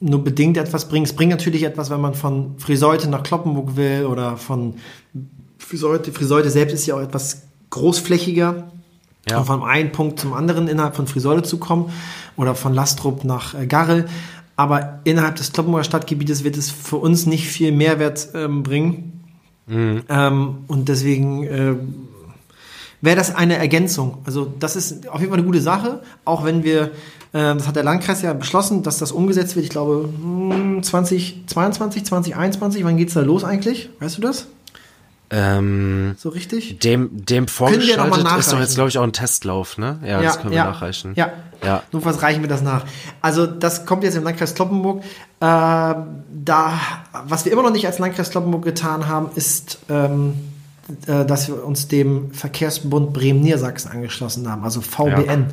S2: nur bedingt etwas bringen. Es bringt natürlich etwas, wenn man von Friseute nach Kloppenburg will oder von Friseute. Friseute selbst ist ja auch etwas großflächiger. Ja. Um von einem Punkt zum anderen innerhalb von Friseute zu kommen oder von Lastrup nach äh, Garrel. Aber innerhalb des Kloppenburger Stadtgebietes wird es für uns nicht viel Mehrwert ähm, bringen. Mhm. Ähm, und deswegen äh, wäre das eine Ergänzung. Also das ist auf jeden Fall eine gute Sache, auch wenn wir, äh, das hat der Landkreis ja beschlossen, dass das umgesetzt wird. Ich glaube 2022, 2021, wann geht's da los eigentlich? Weißt du das?
S1: Ähm,
S2: so richtig?
S1: Dem, dem vorgeschaltet ist doch jetzt, glaube ich, auch ein Testlauf, ne? Ja, ja das können wir nachreichen.
S2: Ja, ja. Notfalls reichen wir das nach. Also, das kommt jetzt im Landkreis Kloppenburg. Äh, da, was wir immer noch nicht als Landkreis Kloppenburg getan haben, ist, ähm, äh, dass wir uns dem Verkehrsbund Bremen-Niedersachsen angeschlossen haben, also VBN. Ja.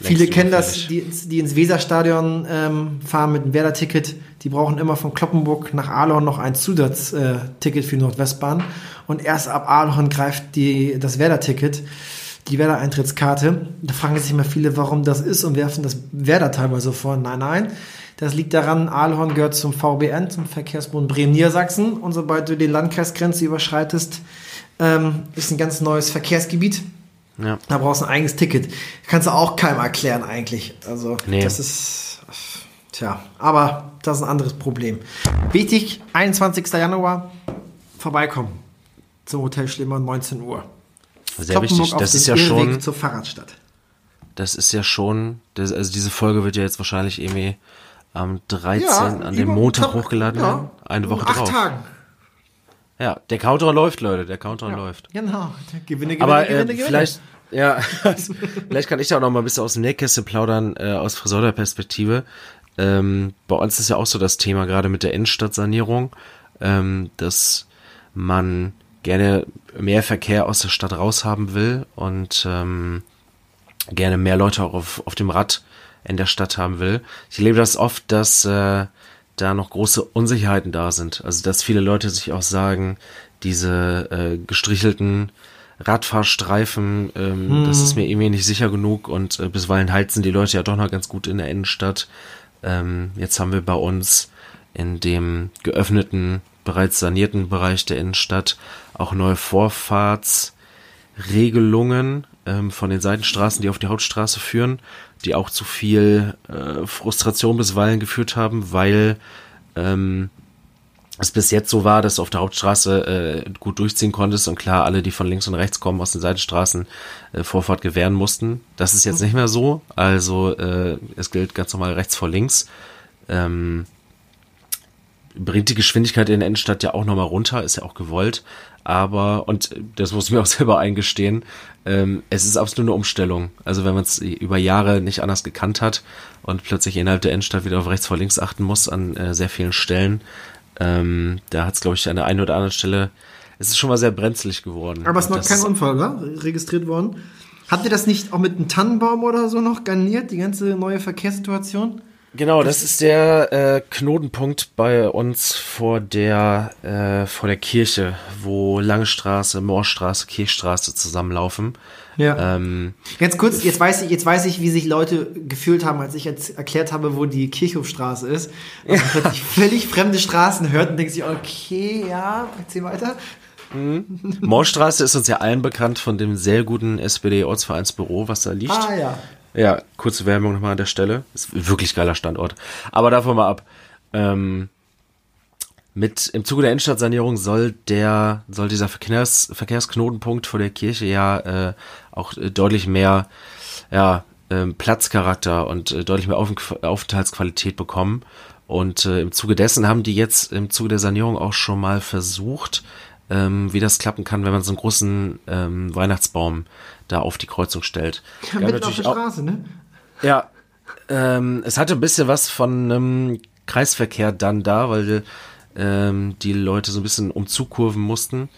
S2: Viele kennen das, die, die ins Weserstadion ähm, fahren mit einem Werder-Ticket. Die brauchen immer von Kloppenburg nach Ahlhorn noch ein Zusatzticket äh, für die Nordwestbahn. Und erst ab Ahlhorn greift die, das Werder-Ticket, die Werder-Eintrittskarte. Da fragen sich immer viele, warum das ist und werfen das Werder teilweise vor. Nein, nein. Das liegt daran, Ahlhorn gehört zum VBN, zum Verkehrsbund Bremen-Niedersachsen. Und sobald du die Landkreisgrenze überschreitest, ähm, ist ein ganz neues Verkehrsgebiet. Ja. Da brauchst du ein eigenes Ticket. Kannst du auch keinem erklären eigentlich. Also nee. das ist, tja, aber das ist ein anderes Problem. Wichtig, 21. Januar, vorbeikommen zum Hotel Schlimmer 19 Uhr.
S1: Sehr wichtig, das ist ja schon
S2: zur Fahrradstadt.
S1: Das ist ja schon, das, also diese Folge wird ja jetzt wahrscheinlich irgendwie am 13. Ja, an dem Montag hochgeladen ja, werden. Eine Woche acht drauf. Tagen. Ja, der Countdown läuft, Leute, der Countdown ja, läuft.
S2: Genau, gewinne, gewinne,
S1: Aber,
S2: gewinne,
S1: äh, gewinne. Vielleicht, ja, vielleicht kann ich da auch noch mal ein bisschen aus dem Nähkästchen plaudern, äh, aus Friseurperspektive. Ähm, bei uns ist ja auch so das Thema, gerade mit der Innenstadtsanierung, ähm, dass man gerne mehr Verkehr aus der Stadt raushaben will und ähm, gerne mehr Leute auch auf, auf dem Rad in der Stadt haben will. Ich erlebe das oft, dass äh, da noch große Unsicherheiten da sind. Also dass viele Leute sich auch sagen, diese äh, gestrichelten Radfahrstreifen, ähm, hm. das ist mir irgendwie nicht sicher genug und äh, bisweilen heizen die Leute ja doch noch ganz gut in der Innenstadt. Ähm, jetzt haben wir bei uns in dem geöffneten, bereits sanierten Bereich der Innenstadt auch neue Vorfahrtsregelungen ähm, von den Seitenstraßen, die auf die Hauptstraße führen, die auch zu viel äh, Frustration bisweilen geführt haben, weil ähm, es bis jetzt so war, dass du auf der Hauptstraße äh, gut durchziehen konntest und klar, alle, die von links und rechts kommen aus den Seitenstraßen, äh, Vorfahrt gewähren mussten. Das ist jetzt nicht mehr so. Also äh, es gilt ganz normal rechts vor links. Ähm, bringt die Geschwindigkeit in der Innenstadt ja auch nochmal runter, ist ja auch gewollt. Aber, und das muss ich mir auch selber eingestehen, ähm, es ist absolut eine Umstellung. Also wenn man es über Jahre nicht anders gekannt hat und plötzlich innerhalb der Innenstadt wieder auf rechts vor links achten muss an äh, sehr vielen Stellen, ähm, da hat es, glaube ich, an der einen oder anderen Stelle, es ist schon mal sehr brenzlig geworden.
S2: Aber es ist noch kein Unfall, oder? Registriert worden. Habt ihr das nicht auch mit einem Tannenbaum oder so noch garniert, die ganze neue Verkehrssituation?
S1: Genau, das ist der äh, Knotenpunkt bei uns vor der äh, vor der Kirche, wo Langstraße, Moorstraße, Kirchstraße zusammenlaufen.
S2: Ja. Ähm, Ganz kurz, jetzt weiß ich, jetzt weiß ich, wie sich Leute gefühlt haben, als ich jetzt erklärt habe, wo die Kirchhofstraße ist. Und man plötzlich völlig fremde Straßen hört und denkt sich, okay, ja, erzähl weiter.
S1: Mhm. Moorstraße ist uns ja allen bekannt von dem sehr guten SPD-Ortsvereinsbüro, was da liegt.
S2: Ah, ja.
S1: Ja, kurze Werbung nochmal an der Stelle. Ist wirklich geiler Standort. Aber davon mal ab. Ähm, mit im Zuge der Innenstadtsanierung soll der soll dieser Verkehrs, Verkehrsknotenpunkt vor der Kirche ja äh, auch äh, deutlich mehr ja, äh, Platzcharakter und äh, deutlich mehr Auf Aufenthaltsqualität bekommen. Und äh, im Zuge dessen haben die jetzt im Zuge der Sanierung auch schon mal versucht, ähm, wie das klappen kann, wenn man so einen großen ähm, Weihnachtsbaum da auf die Kreuzung stellt.
S2: Ja, mitten auf der Straße, ne?
S1: Ja, ähm, es hatte ein bisschen was von einem Kreisverkehr dann da, weil ähm, die Leute so ein bisschen umzukurven mussten.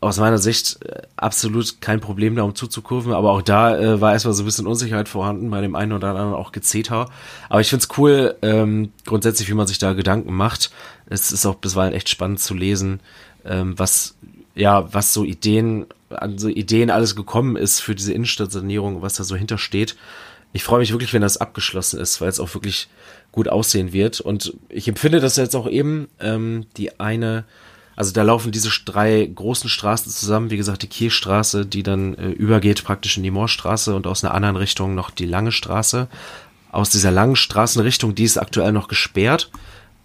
S1: Aus meiner Sicht äh, absolut kein Problem da um zuzukurven, aber auch da äh, war erstmal so ein bisschen Unsicherheit vorhanden, bei dem einen oder anderen auch Gezeter. Aber ich find's cool, ähm, grundsätzlich, wie man sich da Gedanken macht. Es ist auch bisweilen echt spannend zu lesen, ähm, was ja, was so Ideen, an so Ideen alles gekommen ist für diese Innenstadtsanierung, was da so hintersteht. Ich freue mich wirklich, wenn das abgeschlossen ist, weil es auch wirklich gut aussehen wird. Und ich empfinde das jetzt auch eben, ähm, die eine, also da laufen diese drei großen Straßen zusammen, wie gesagt, die Kirchstraße, die dann äh, übergeht praktisch in die Moorstraße und aus einer anderen Richtung noch die lange Straße. Aus dieser langen Straßenrichtung, die ist aktuell noch gesperrt,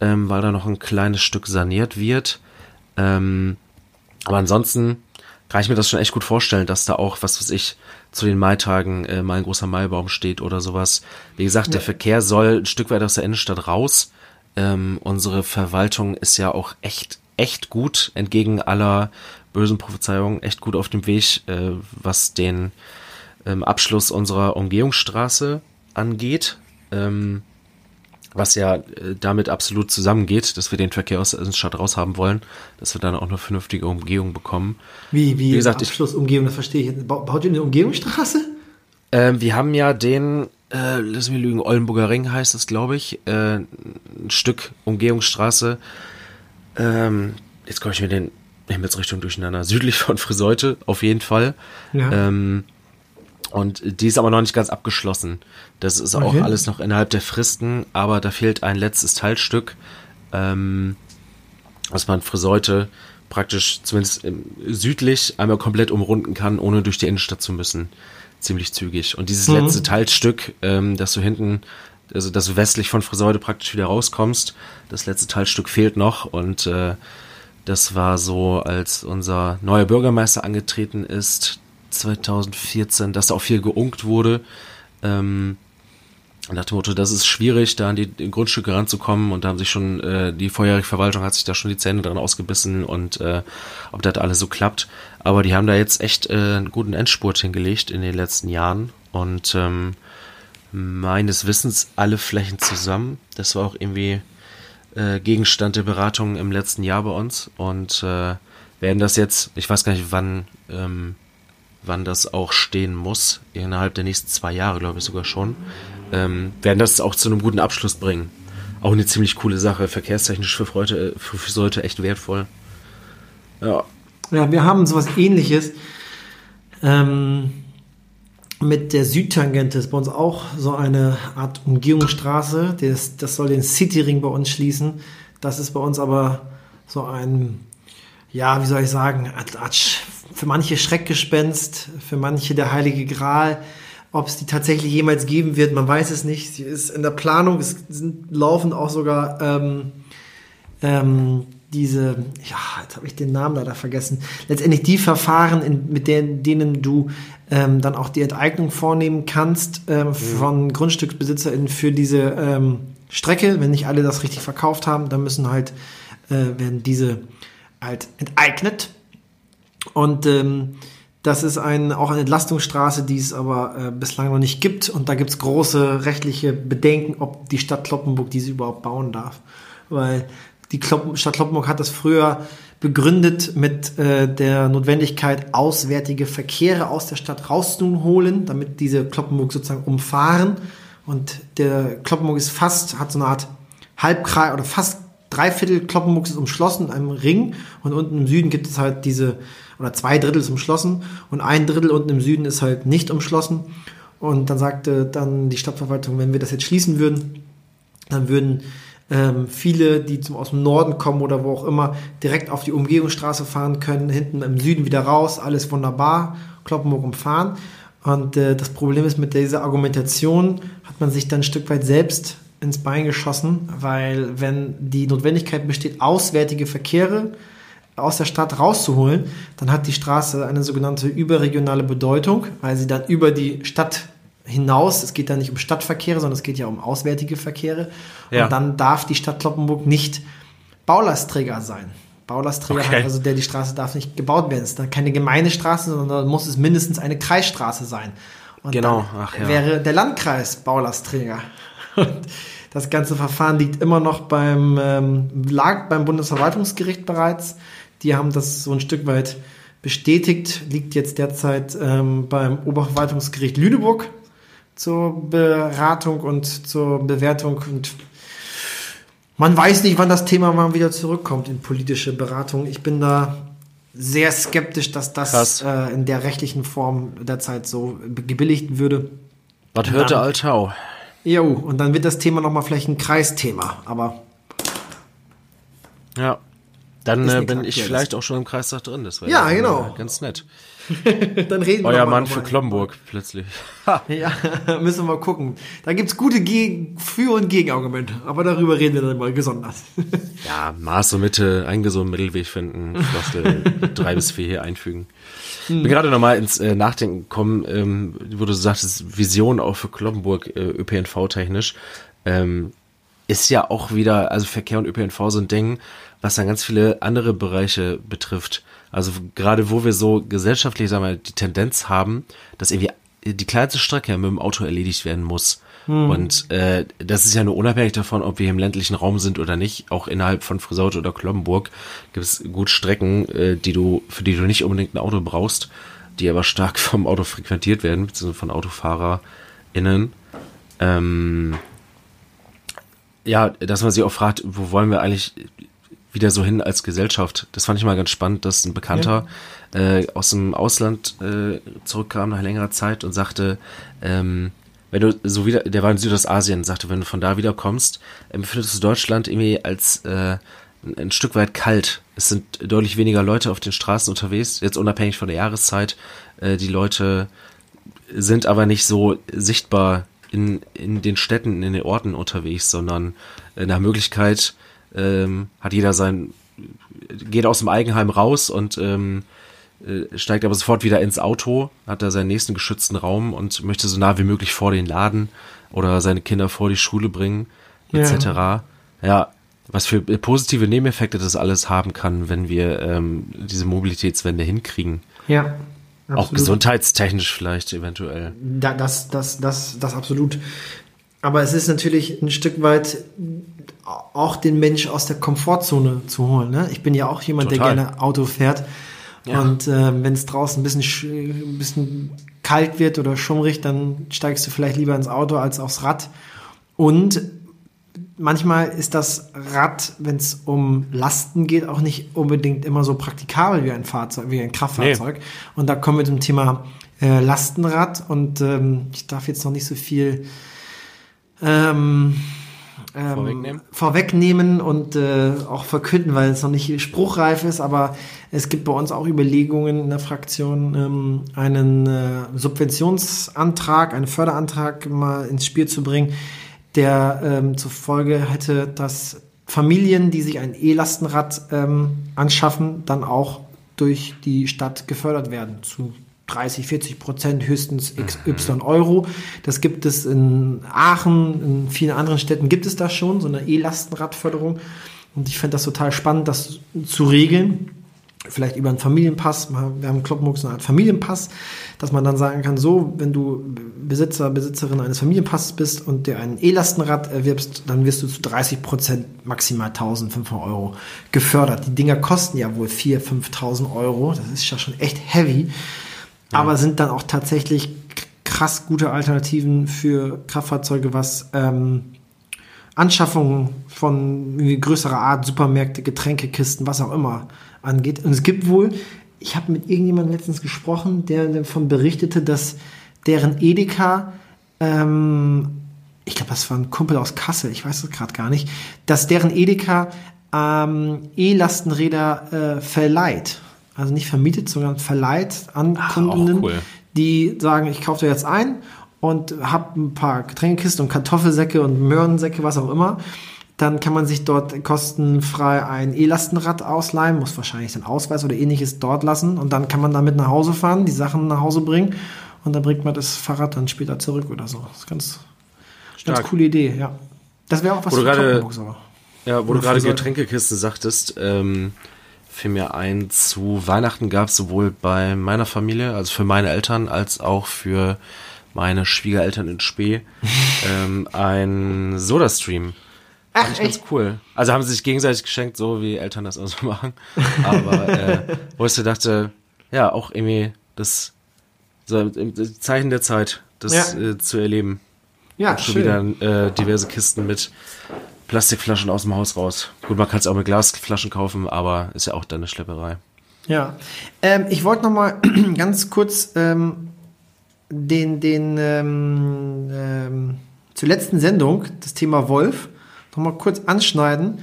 S1: ähm, weil da noch ein kleines Stück saniert wird. Ähm, aber ansonsten kann ich mir das schon echt gut vorstellen, dass da auch, was weiß ich, zu den Maitagen äh, mal ein großer Maibaum steht oder sowas. Wie gesagt, ja. der Verkehr soll ein Stück weit aus der Innenstadt raus. Ähm, unsere Verwaltung ist ja auch echt, echt gut, entgegen aller bösen Prophezeiungen, echt gut auf dem Weg, äh, was den ähm, Abschluss unserer Umgehungsstraße angeht. Ähm, was ja äh, damit absolut zusammengeht, dass wir den Verkehr aus der Stadt raus haben wollen, dass wir dann auch eine vernünftige Umgehung bekommen.
S2: Wie, wie, wie gesagt, Abschlussumgehung, das verstehe ich. Baut ihr eine Umgehungsstraße?
S1: Ähm, wir haben ja den, äh, lass mich lügen, Oldenburger Ring heißt es, glaube ich, äh, ein Stück Umgehungsstraße. Ähm, jetzt komme ich mit den Himmelsrichtungen durcheinander. Südlich von Friseute, auf jeden Fall. Ja. Ähm, und die ist aber noch nicht ganz abgeschlossen. Das ist okay. auch alles noch innerhalb der Fristen, aber da fehlt ein letztes Teilstück, ähm, was man Friseute praktisch zumindest südlich einmal komplett umrunden kann, ohne durch die Innenstadt zu müssen. Ziemlich zügig. Und dieses mhm. letzte Teilstück, ähm, dass du hinten, also dass du westlich von Friseute praktisch wieder rauskommst, das letzte Teilstück fehlt noch und äh, das war so, als unser neuer Bürgermeister angetreten ist, 2014, dass da auch viel geunkt wurde. Ähm, nach dem Motto, das ist schwierig, da an die, Grundstücke ranzukommen und da haben sich schon, äh, die vorherige Verwaltung hat sich da schon die Zähne dran ausgebissen und äh, ob das alles so klappt. Aber die haben da jetzt echt äh, einen guten Endspurt hingelegt in den letzten Jahren und ähm, meines Wissens alle Flächen zusammen. Das war auch irgendwie äh, Gegenstand der Beratungen im letzten Jahr bei uns und äh, werden das jetzt, ich weiß gar nicht wann, ähm, wann das auch stehen muss, innerhalb der nächsten zwei Jahre, glaube ich sogar schon, ähm, werden das auch zu einem guten Abschluss bringen. Auch eine ziemlich coole Sache, verkehrstechnisch für Leute, für, für Leute echt wertvoll.
S2: Ja. Ja, wir haben sowas ähnliches. Ähm, mit der Südtangente ist bei uns auch so eine Art Umgehungsstraße. Das, das soll den Cityring bei uns schließen. Das ist bei uns aber so ein ja, wie soll ich sagen, für manche Schreckgespenst, für manche der heilige Gral. Ob es die tatsächlich jemals geben wird, man weiß es nicht. Sie ist in der Planung, es sind, laufen auch sogar ähm, ähm, diese, ja, jetzt habe ich den Namen leider vergessen, letztendlich die Verfahren, in, mit denen, denen du ähm, dann auch die Enteignung vornehmen kannst ähm, mhm. von GrundstücksbesitzerInnen für diese ähm, Strecke. Wenn nicht alle das richtig verkauft haben, dann müssen halt, äh, werden diese halt enteignet. Und ähm, das ist ein, auch eine Entlastungsstraße, die es aber äh, bislang noch nicht gibt. Und da gibt es große rechtliche Bedenken, ob die Stadt Kloppenburg diese überhaupt bauen darf. Weil die Kloppen, Stadt Kloppenburg hat das früher begründet mit äh, der Notwendigkeit, auswärtige Verkehre aus der Stadt rauszuholen, damit diese Kloppenburg sozusagen umfahren. Und der Kloppenburg ist fast, hat so eine Art Halbkreis oder fast Dreiviertel Kloppenburg ist umschlossen in einem Ring und unten im Süden gibt es halt diese, oder zwei Drittel ist umschlossen und ein Drittel unten im Süden ist halt nicht umschlossen. Und dann sagte dann die Stadtverwaltung, wenn wir das jetzt schließen würden, dann würden ähm, viele, die zum, aus dem Norden kommen oder wo auch immer, direkt auf die Umgehungsstraße fahren können, hinten im Süden wieder raus, alles wunderbar, Kloppenburg umfahren. Und äh, das Problem ist, mit dieser Argumentation hat man sich dann ein Stück weit selbst ins Bein geschossen, weil wenn die Notwendigkeit besteht, auswärtige Verkehre aus der Stadt rauszuholen, dann hat die Straße eine sogenannte überregionale Bedeutung, weil sie dann über die Stadt hinaus, es geht da nicht um Stadtverkehre, sondern es geht ja um auswärtige Verkehre. Ja. Und dann darf die Stadt Kloppenburg nicht Baulastträger sein. Baulastträger okay. also, der die Straße darf nicht gebaut werden. Es ist dann keine Gemeindestraße, sondern muss es mindestens eine Kreisstraße sein. Und genau, Ach, ja. wäre der Landkreis Baulastträger. Und das ganze Verfahren liegt immer noch beim, ähm, lag beim Bundesverwaltungsgericht bereits. Die haben das so ein Stück weit bestätigt, liegt jetzt derzeit ähm, beim Oberverwaltungsgericht Lüneburg zur Beratung und zur Bewertung und man weiß nicht, wann das Thema mal wieder zurückkommt in politische Beratung. Ich bin da sehr skeptisch, dass das äh, in der rechtlichen Form derzeit so gebilligt würde.
S1: Was hörte Altau?
S2: Jo, und dann wird das Thema nochmal vielleicht ein Kreisthema, aber.
S1: Ja. Dann äh, bin ich vielleicht auch schon im Kreistag drin. Das
S2: wäre ja, genau.
S1: ganz nett.
S2: dann reden
S1: Euer wir Mann für Klomburg plötzlich.
S2: ja, müssen wir mal gucken. Da gibt's gute Geg Für- und Gegenargumente, aber darüber reden wir dann mal gesondert.
S1: ja, Maß und Mitte, einen gesunden Mittelweg finden, Floskel drei bis vier hier einfügen. Hm. Bin gerade nochmal ins äh, Nachdenken gekommen, ähm, wo du sagtest, Vision auch für Kloppenburg äh, ÖPNV-technisch. Ähm, ist ja auch wieder, also Verkehr und ÖPNV so ein Ding, was dann ganz viele andere Bereiche betrifft. Also gerade wo wir so gesellschaftlich, sagen wir, die Tendenz haben, dass irgendwie die kleinste Strecke mit dem Auto erledigt werden muss. Hm. Und äh, das ist ja nur unabhängig davon, ob wir im ländlichen Raum sind oder nicht. Auch innerhalb von Frisaut oder Kloppenburg gibt es gut Strecken, äh, die du, für die du nicht unbedingt ein Auto brauchst, die aber stark vom Auto frequentiert werden, beziehungsweise von AutofahrerInnen. Ähm, ja, dass man sich auch fragt, wo wollen wir eigentlich wieder so hin als Gesellschaft. Das fand ich mal ganz spannend, dass ein Bekannter ja. äh, aus dem Ausland äh, zurückkam nach längerer Zeit und sagte, ähm, wenn du so wieder, der war in Südostasien, sagte, wenn du von da wieder kommst, empfindest du Deutschland irgendwie als äh, ein Stück weit kalt. Es sind deutlich weniger Leute auf den Straßen unterwegs, jetzt unabhängig von der Jahreszeit. Äh, die Leute sind aber nicht so sichtbar in, in den Städten, in den Orten unterwegs, sondern äh, nach Möglichkeit ähm, hat jeder sein, geht aus dem Eigenheim raus und ähm, äh, steigt aber sofort wieder ins Auto, hat da seinen nächsten geschützten Raum und möchte so nah wie möglich vor den Laden oder seine Kinder vor die Schule bringen, etc. Ja, ja was für positive Nebeneffekte das alles haben kann, wenn wir ähm, diese Mobilitätswende hinkriegen.
S2: Ja.
S1: Absolut. Auch gesundheitstechnisch vielleicht eventuell.
S2: Da, das, das, das, das absolut. Aber es ist natürlich ein Stück weit auch den Mensch aus der Komfortzone zu holen. Ne? Ich bin ja auch jemand, Total. der gerne Auto fährt. Ja. Und äh, wenn es draußen ein bisschen, ein bisschen kalt wird oder schummrig, dann steigst du vielleicht lieber ins Auto als aufs Rad. Und manchmal ist das Rad, wenn es um Lasten geht, auch nicht unbedingt immer so praktikabel wie ein Fahrzeug, wie ein Kraftfahrzeug. Nee. Und da kommen wir zum Thema äh, Lastenrad. Und ähm, ich darf jetzt noch nicht so viel ähm, ähm,
S1: Vorwegnehmen?
S2: vorwegnehmen und äh, auch verkünden, weil es noch nicht spruchreif ist, aber es gibt bei uns auch Überlegungen in der Fraktion, ähm, einen äh, Subventionsantrag, einen Förderantrag mal ins Spiel zu bringen, der ähm, zur Folge hätte, dass Familien, die sich ein E-Lastenrad ähm, anschaffen, dann auch durch die Stadt gefördert werden zu 30, 40 Prozent höchstens XY Euro. Das gibt es in Aachen, in vielen anderen Städten gibt es das schon, so eine E-Lastenradförderung. Und ich fände das total spannend, das zu regeln. Vielleicht über einen Familienpass. Wir haben in Kloppenburg so eine Art Familienpass, dass man dann sagen kann, so, wenn du Besitzer, Besitzerin eines Familienpasses bist und dir ein E-Lastenrad erwirbst, dann wirst du zu 30 Prozent maximal 1500 Euro gefördert. Die Dinger kosten ja wohl 4.000, 5.000 Euro. Das ist ja schon echt heavy aber sind dann auch tatsächlich krass gute Alternativen für Kraftfahrzeuge, was ähm, Anschaffungen von größerer Art, Supermärkte, Getränkekisten, was auch immer angeht. Und es gibt wohl, ich habe mit irgendjemandem letztens gesprochen, der davon berichtete, dass deren Edeka, ähm, ich glaube, das war ein Kumpel aus Kassel, ich weiß es gerade gar nicht, dass deren Edeka ähm, E-Lastenräder äh, verleiht also nicht vermietet, sondern verleiht an Ach, Kunden, cool. die sagen, ich kaufe dir jetzt ein und habe ein paar Getränkekisten und Kartoffelsäcke und Möhrensäcke, was auch immer. Dann kann man sich dort kostenfrei ein E-Lastenrad ausleihen, muss wahrscheinlich den Ausweis oder ähnliches dort lassen und dann kann man damit nach Hause fahren, die Sachen nach Hause bringen und dann bringt man das Fahrrad dann später zurück oder so. Das ist ganz, ganz coole Idee, ja. Das wäre auch was
S1: wo für grade, Ja, wo oder du gerade Getränkekisten sagtest, ähm, fiel mir ein, zu Weihnachten gab es sowohl bei meiner Familie, also für meine Eltern, als auch für meine Schwiegereltern in Spee ähm, ein Soda-Stream. Ach, Fand ich echt? ganz cool. Also haben sie sich gegenseitig geschenkt, so wie Eltern das auch so machen. Aber äh, wo ich so dachte, ja, auch irgendwie das so, Zeichen der Zeit, das ja. äh, zu erleben. Ja, Und schon schön. wieder äh, diverse Kisten mit Plastikflaschen aus dem Haus raus. Gut, man kann es auch mit Glasflaschen kaufen, aber ist ja auch dann eine Schlepperei.
S2: Ja, ähm, ich wollte noch mal ganz kurz ähm, den, den ähm, ähm, zur letzten Sendung, das Thema Wolf, noch mal kurz anschneiden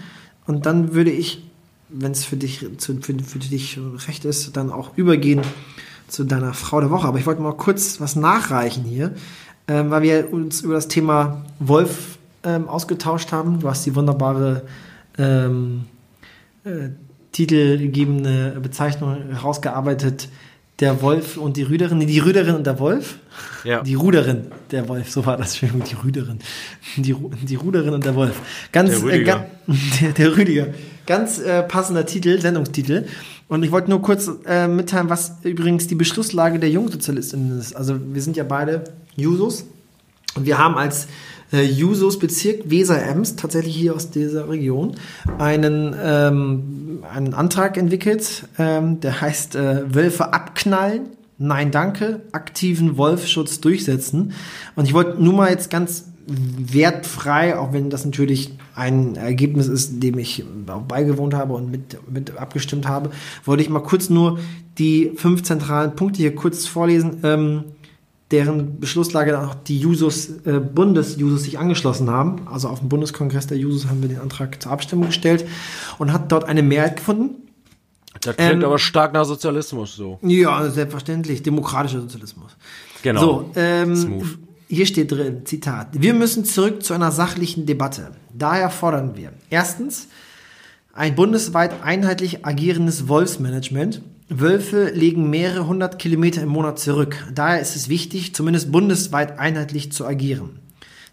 S2: und dann würde ich, wenn es für für, für dich recht ist, dann auch übergehen zu deiner Frau der Woche. Aber ich wollte mal kurz was nachreichen hier, ähm, weil wir uns über das Thema Wolf ähm, ausgetauscht haben. Du hast die wunderbare ähm, äh, titelgebende Bezeichnung herausgearbeitet. Der Wolf und die Rüderin, nee, die Rüderin und der Wolf. Ja. Die Ruderin, der Wolf, so war das schön, die Rüderin. Die, die Ruderin und der Wolf. Ganz, der, Rüdiger. Äh, der, der Rüdiger. Ganz äh, passender Titel, Sendungstitel. Und ich wollte nur kurz äh, mitteilen, was übrigens die Beschlusslage der Jungsozialistinnen ist. Also wir sind ja beide Jusos und wir haben als äh, Jusos Bezirk Weser-Ems, tatsächlich hier aus dieser Region, einen, ähm, einen Antrag entwickelt, ähm, der heißt äh, Wölfe abknallen. Nein, danke, aktiven Wolfschutz durchsetzen. Und ich wollte nur mal jetzt ganz wertfrei, auch wenn das natürlich ein Ergebnis ist, dem ich beigewohnt habe und mit, mit abgestimmt habe, wollte ich mal kurz nur die fünf zentralen Punkte hier kurz vorlesen. Ähm, deren Beschlusslage dann auch die Jusos, äh, Bundesjusos sich angeschlossen haben. Also auf dem Bundeskongress der Jusos haben wir den Antrag zur Abstimmung gestellt und hat dort eine Mehrheit gefunden.
S1: Das klingt ähm, aber stark nach Sozialismus so.
S2: Ja, selbstverständlich. Demokratischer Sozialismus. Genau. So, ähm, hier steht drin, Zitat. Wir müssen zurück zu einer sachlichen Debatte. Daher fordern wir erstens ein bundesweit einheitlich agierendes Wolfsmanagement Wölfe legen mehrere hundert Kilometer im Monat zurück. Daher ist es wichtig, zumindest bundesweit einheitlich zu agieren.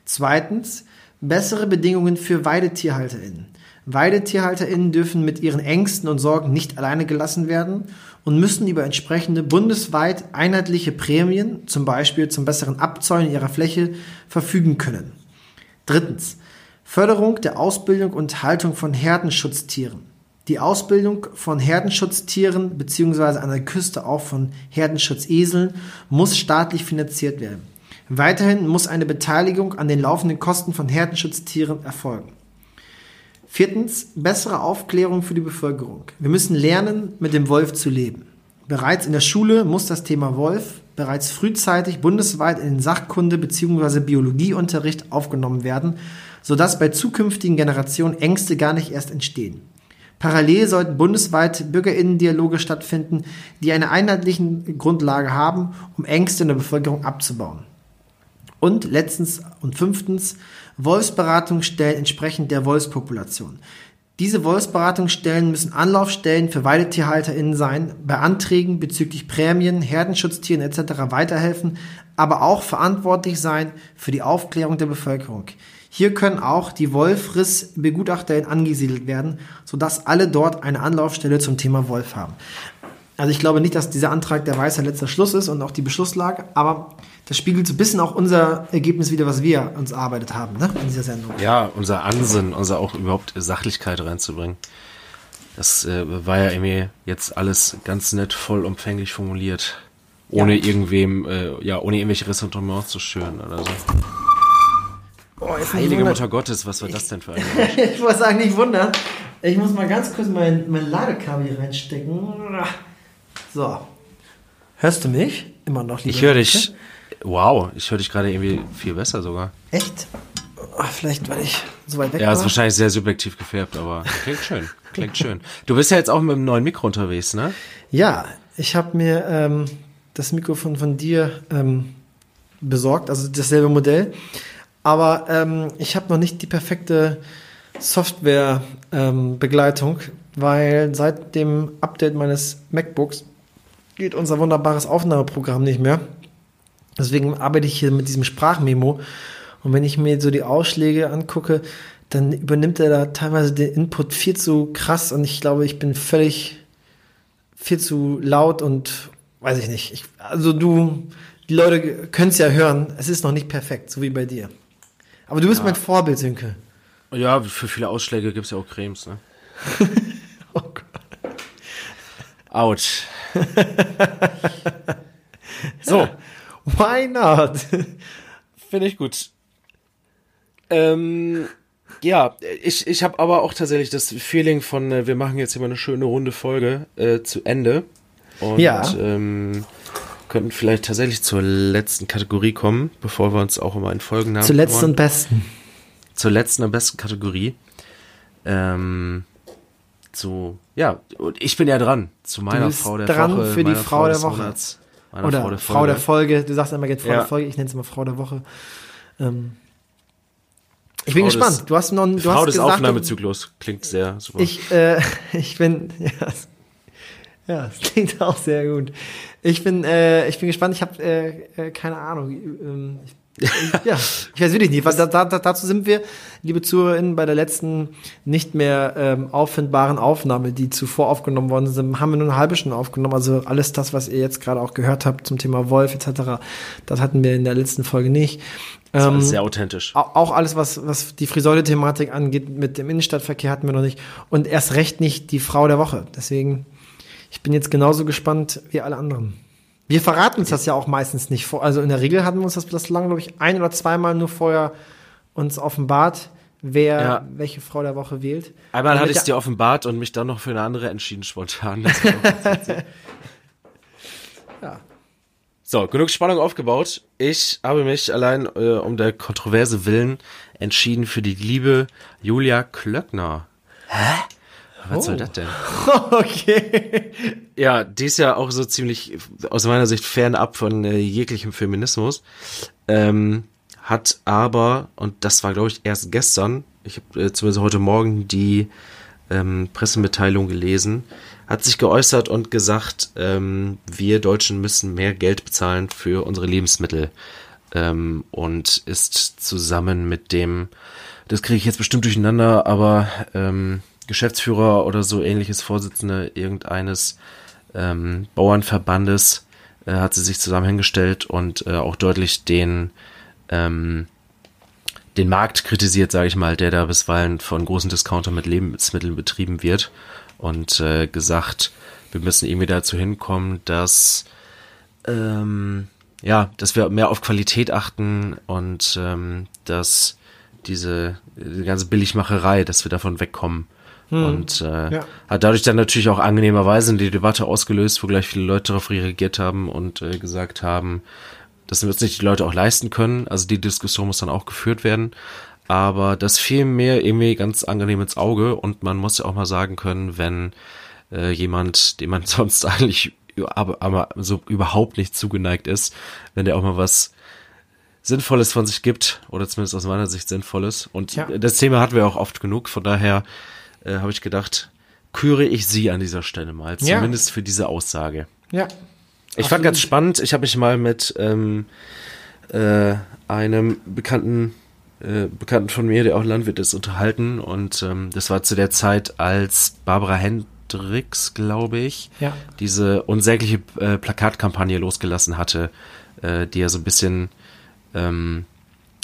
S2: Zweitens, bessere Bedingungen für WeidetierhalterInnen. WeidetierhalterInnen dürfen mit ihren Ängsten und Sorgen nicht alleine gelassen werden und müssen über entsprechende bundesweit einheitliche Prämien, zum Beispiel zum besseren Abzäunen ihrer Fläche, verfügen können. Drittens, Förderung der Ausbildung und Haltung von Herdenschutztieren. Die Ausbildung von Herdenschutztieren beziehungsweise an der Küste auch von Herdenschutzeseln muss staatlich finanziert werden. Weiterhin muss eine Beteiligung an den laufenden Kosten von Herdenschutztieren erfolgen. Viertens, bessere Aufklärung für die Bevölkerung. Wir müssen lernen, mit dem Wolf zu leben. Bereits in der Schule muss das Thema Wolf bereits frühzeitig bundesweit in den Sachkunde- bzw. Biologieunterricht aufgenommen werden, sodass bei zukünftigen Generationen Ängste gar nicht erst entstehen. Parallel sollten bundesweit Bürgerinnendialoge stattfinden, die eine einheitliche Grundlage haben, um Ängste in der Bevölkerung abzubauen. Und letztens und fünftens Wolfsberatungsstellen entsprechend der Wolfspopulation. Diese Wolfsberatungsstellen müssen Anlaufstellen für WeidetierhalterInnen sein, bei Anträgen bezüglich Prämien, Herdenschutztieren etc. weiterhelfen, aber auch verantwortlich sein für die Aufklärung der Bevölkerung. Hier können auch die Wolfriss-BegutachterInnen angesiedelt werden, sodass alle dort eine Anlaufstelle zum Thema Wolf haben. Also ich glaube nicht, dass dieser Antrag der weiße letzter Schluss ist und auch die Beschlusslage, aber das spiegelt so ein bisschen auch unser Ergebnis wieder, was wir uns erarbeitet haben, ne, in dieser Sendung.
S1: Ja, unser Ansinnen, unser auch überhaupt Sachlichkeit reinzubringen. Das äh, war ja irgendwie jetzt alles ganz nett vollumfänglich formuliert. Ohne
S2: Ja.
S1: irgendwem, äh, ja, ohne irgendwelche Ressentiments zu schüren oder so.
S2: Oh,
S1: Heilige Mutter Gottes, was war das denn für ein.
S2: Ich wollte sagen, nicht wundern. Ich muss mal ganz kurz mein, mein Ladekabel hier reinstecken. So. Hörst du mich? Immer noch
S1: Ich höre dich. Wow, ich höre dich gerade irgendwie viel besser sogar.
S2: Echt? Oh, vielleicht, weil ich so weit weg
S1: Ja,
S2: war.
S1: ist wahrscheinlich sehr subjektiv gefärbt, aber klingt schön. Klingt schön. Du bist ja jetzt auch mit einem neuen Mikro unterwegs, ne?
S2: Ja, ich habe mir ähm, das Mikrofon von dir ähm, besorgt, also dasselbe Modell. Aber ähm, ich habe noch nicht die perfekte Software-Begleitung, weil seit dem Update meines MacBooks geht unser wunderbares Aufnahmeprogramm nicht mehr. Deswegen arbeite ich hier mit diesem Sprachmemo. Und wenn ich mir so die Ausschläge angucke, dann übernimmt er da teilweise den Input viel zu krass und ich glaube, ich bin völlig viel zu laut und weiß ich nicht. Ich, also du, die Leute können es ja hören, es ist noch nicht perfekt, so wie bei dir. Aber du bist mein Vorbild, Sönke.
S1: Ja, für viele Ausschläge gibt's ja auch Cremes, ne?
S2: Oh Gott.
S1: Autsch. so,
S2: Why not?
S1: finde ich gut. Ähm, ja, ich, ich habe aber auch tatsächlich das Feeling von, äh, wir machen jetzt hier mal eine schöne runde Folge äh, zu Ende. Und
S2: Ja.
S1: ähm, könnten vielleicht tatsächlich zur letzten Kategorie kommen, bevor wir uns auch immer in Folgennamen
S2: Zuletzt
S1: kümmern.
S2: und besten.
S1: zur letzten und besten Kategorie. Ähm, zu, ja, und ich bin ja dran. Zu meiner Frau der
S2: dran
S1: Woche.
S2: für die
S1: meiner
S2: Frau der Woche.
S1: Monats,
S2: Oder
S1: Frau der,
S2: Frau der
S1: Folge.
S2: Du sagst immer jetzt Frau
S1: Ja.
S2: der Folge, ich nenne es immer Frau der Woche. Ähm, ich bin
S1: Frau
S2: gespannt.
S1: des-
S2: du hast noch, du
S1: Frau
S2: hast
S1: des
S2: gesagt,
S1: Aufnahmezyklus. Klingt sehr super.
S2: Ich, äh, ich bin, ja, ja, es klingt auch sehr gut. Ich bin, äh, ich bin gespannt. Ich habe äh, äh, keine Ahnung. Ähm, ich, ja, ich weiß wirklich nicht. Was, da, da, dazu sind wir, liebe ZuhörerInnen, bei der letzten nicht mehr ähm, auffindbaren Aufnahme, die zuvor aufgenommen worden sind, haben wir nur eine halbe Stunde aufgenommen. Also alles das, was ihr jetzt gerade auch gehört habt zum Thema Wolf etc., das hatten wir in der letzten Folge nicht.
S1: Das ist
S2: Ähm,
S1: sehr authentisch.
S2: Au- Auch alles, was, was die Friseure-Thematik angeht, mit dem Innenstadtverkehr hatten wir noch nicht. Und erst recht nicht die Frau der Woche. Deswegen, ich bin jetzt genauso gespannt wie alle anderen. Wir verraten uns das ja auch meistens nicht vor. Also in der Regel hatten wir uns das bislang, glaube ich, ein oder zweimal nur vorher uns offenbart, wer
S1: Ja.
S2: welche Frau der Woche wählt.
S1: Einmal hatte ich es dir offenbart und mich dann noch für eine andere entschieden spontan.
S2: Ja.
S1: So, genug Spannung aufgebaut. Ich habe mich allein äh, um der Kontroverse willen entschieden für die liebe Julia Klöckner. Hä? Was
S2: Oh.
S1: soll das denn?
S2: okay.
S1: Ja, die ist ja auch so ziemlich aus meiner Sicht fernab von äh, jeglichem Feminismus. Ähm, hat aber, und das war glaube ich erst gestern, ich habe äh, zumindest heute Morgen die ähm, Pressemitteilung gelesen, hat sich geäußert und gesagt, ähm, wir Deutschen müssen mehr Geld bezahlen für unsere Lebensmittel. Ähm, und ist zusammen mit dem, das kriege ich jetzt bestimmt durcheinander, aber ähm, Geschäftsführer oder so ähnliches Vorsitzende irgendeines ähm, Bauernverbandes äh, hat sie sich zusammen hingestellt und äh, auch deutlich den ähm, den Markt kritisiert, sage ich mal, der da bisweilen von großen Discountern mit Lebensmitteln betrieben wird und äh, gesagt, wir müssen irgendwie dazu hinkommen, dass ähm, ja, dass wir mehr auf Qualität achten und ähm, dass diese, diese ganze Billigmacherei, dass wir davon wegkommen Hm. Und äh, ja. hat dadurch dann natürlich auch angenehmerweise die Debatte ausgelöst, wo gleich viele Leute darauf reagiert haben und äh, gesagt haben, das wird sich die Leute auch leisten können. Also die Diskussion muss dann auch geführt werden. Aber das fiel mir irgendwie ganz angenehm ins Auge und man muss ja auch mal sagen können, wenn äh, jemand, dem man sonst eigentlich aber, aber so überhaupt nicht zugeneigt ist, wenn der auch mal was Sinnvolles von sich gibt, oder zumindest aus meiner Sicht Sinnvolles. Und ja. das Thema hatten wir auch oft genug, von daher äh, habe ich gedacht, küre ich sie an dieser Stelle mal, zumindest ja. für diese Aussage.
S2: Ja.
S1: Ich Absolut. fand ganz spannend, ich habe mich mal mit ähm, äh, einem bekannten äh, Bekannten von mir, der auch Landwirt ist, unterhalten und ähm, das war zu der Zeit, als Barbara Hendricks, glaube ich,
S2: ja.
S1: diese unsägliche äh, Plakatkampagne losgelassen hatte, äh, die ja so ein bisschen ähm,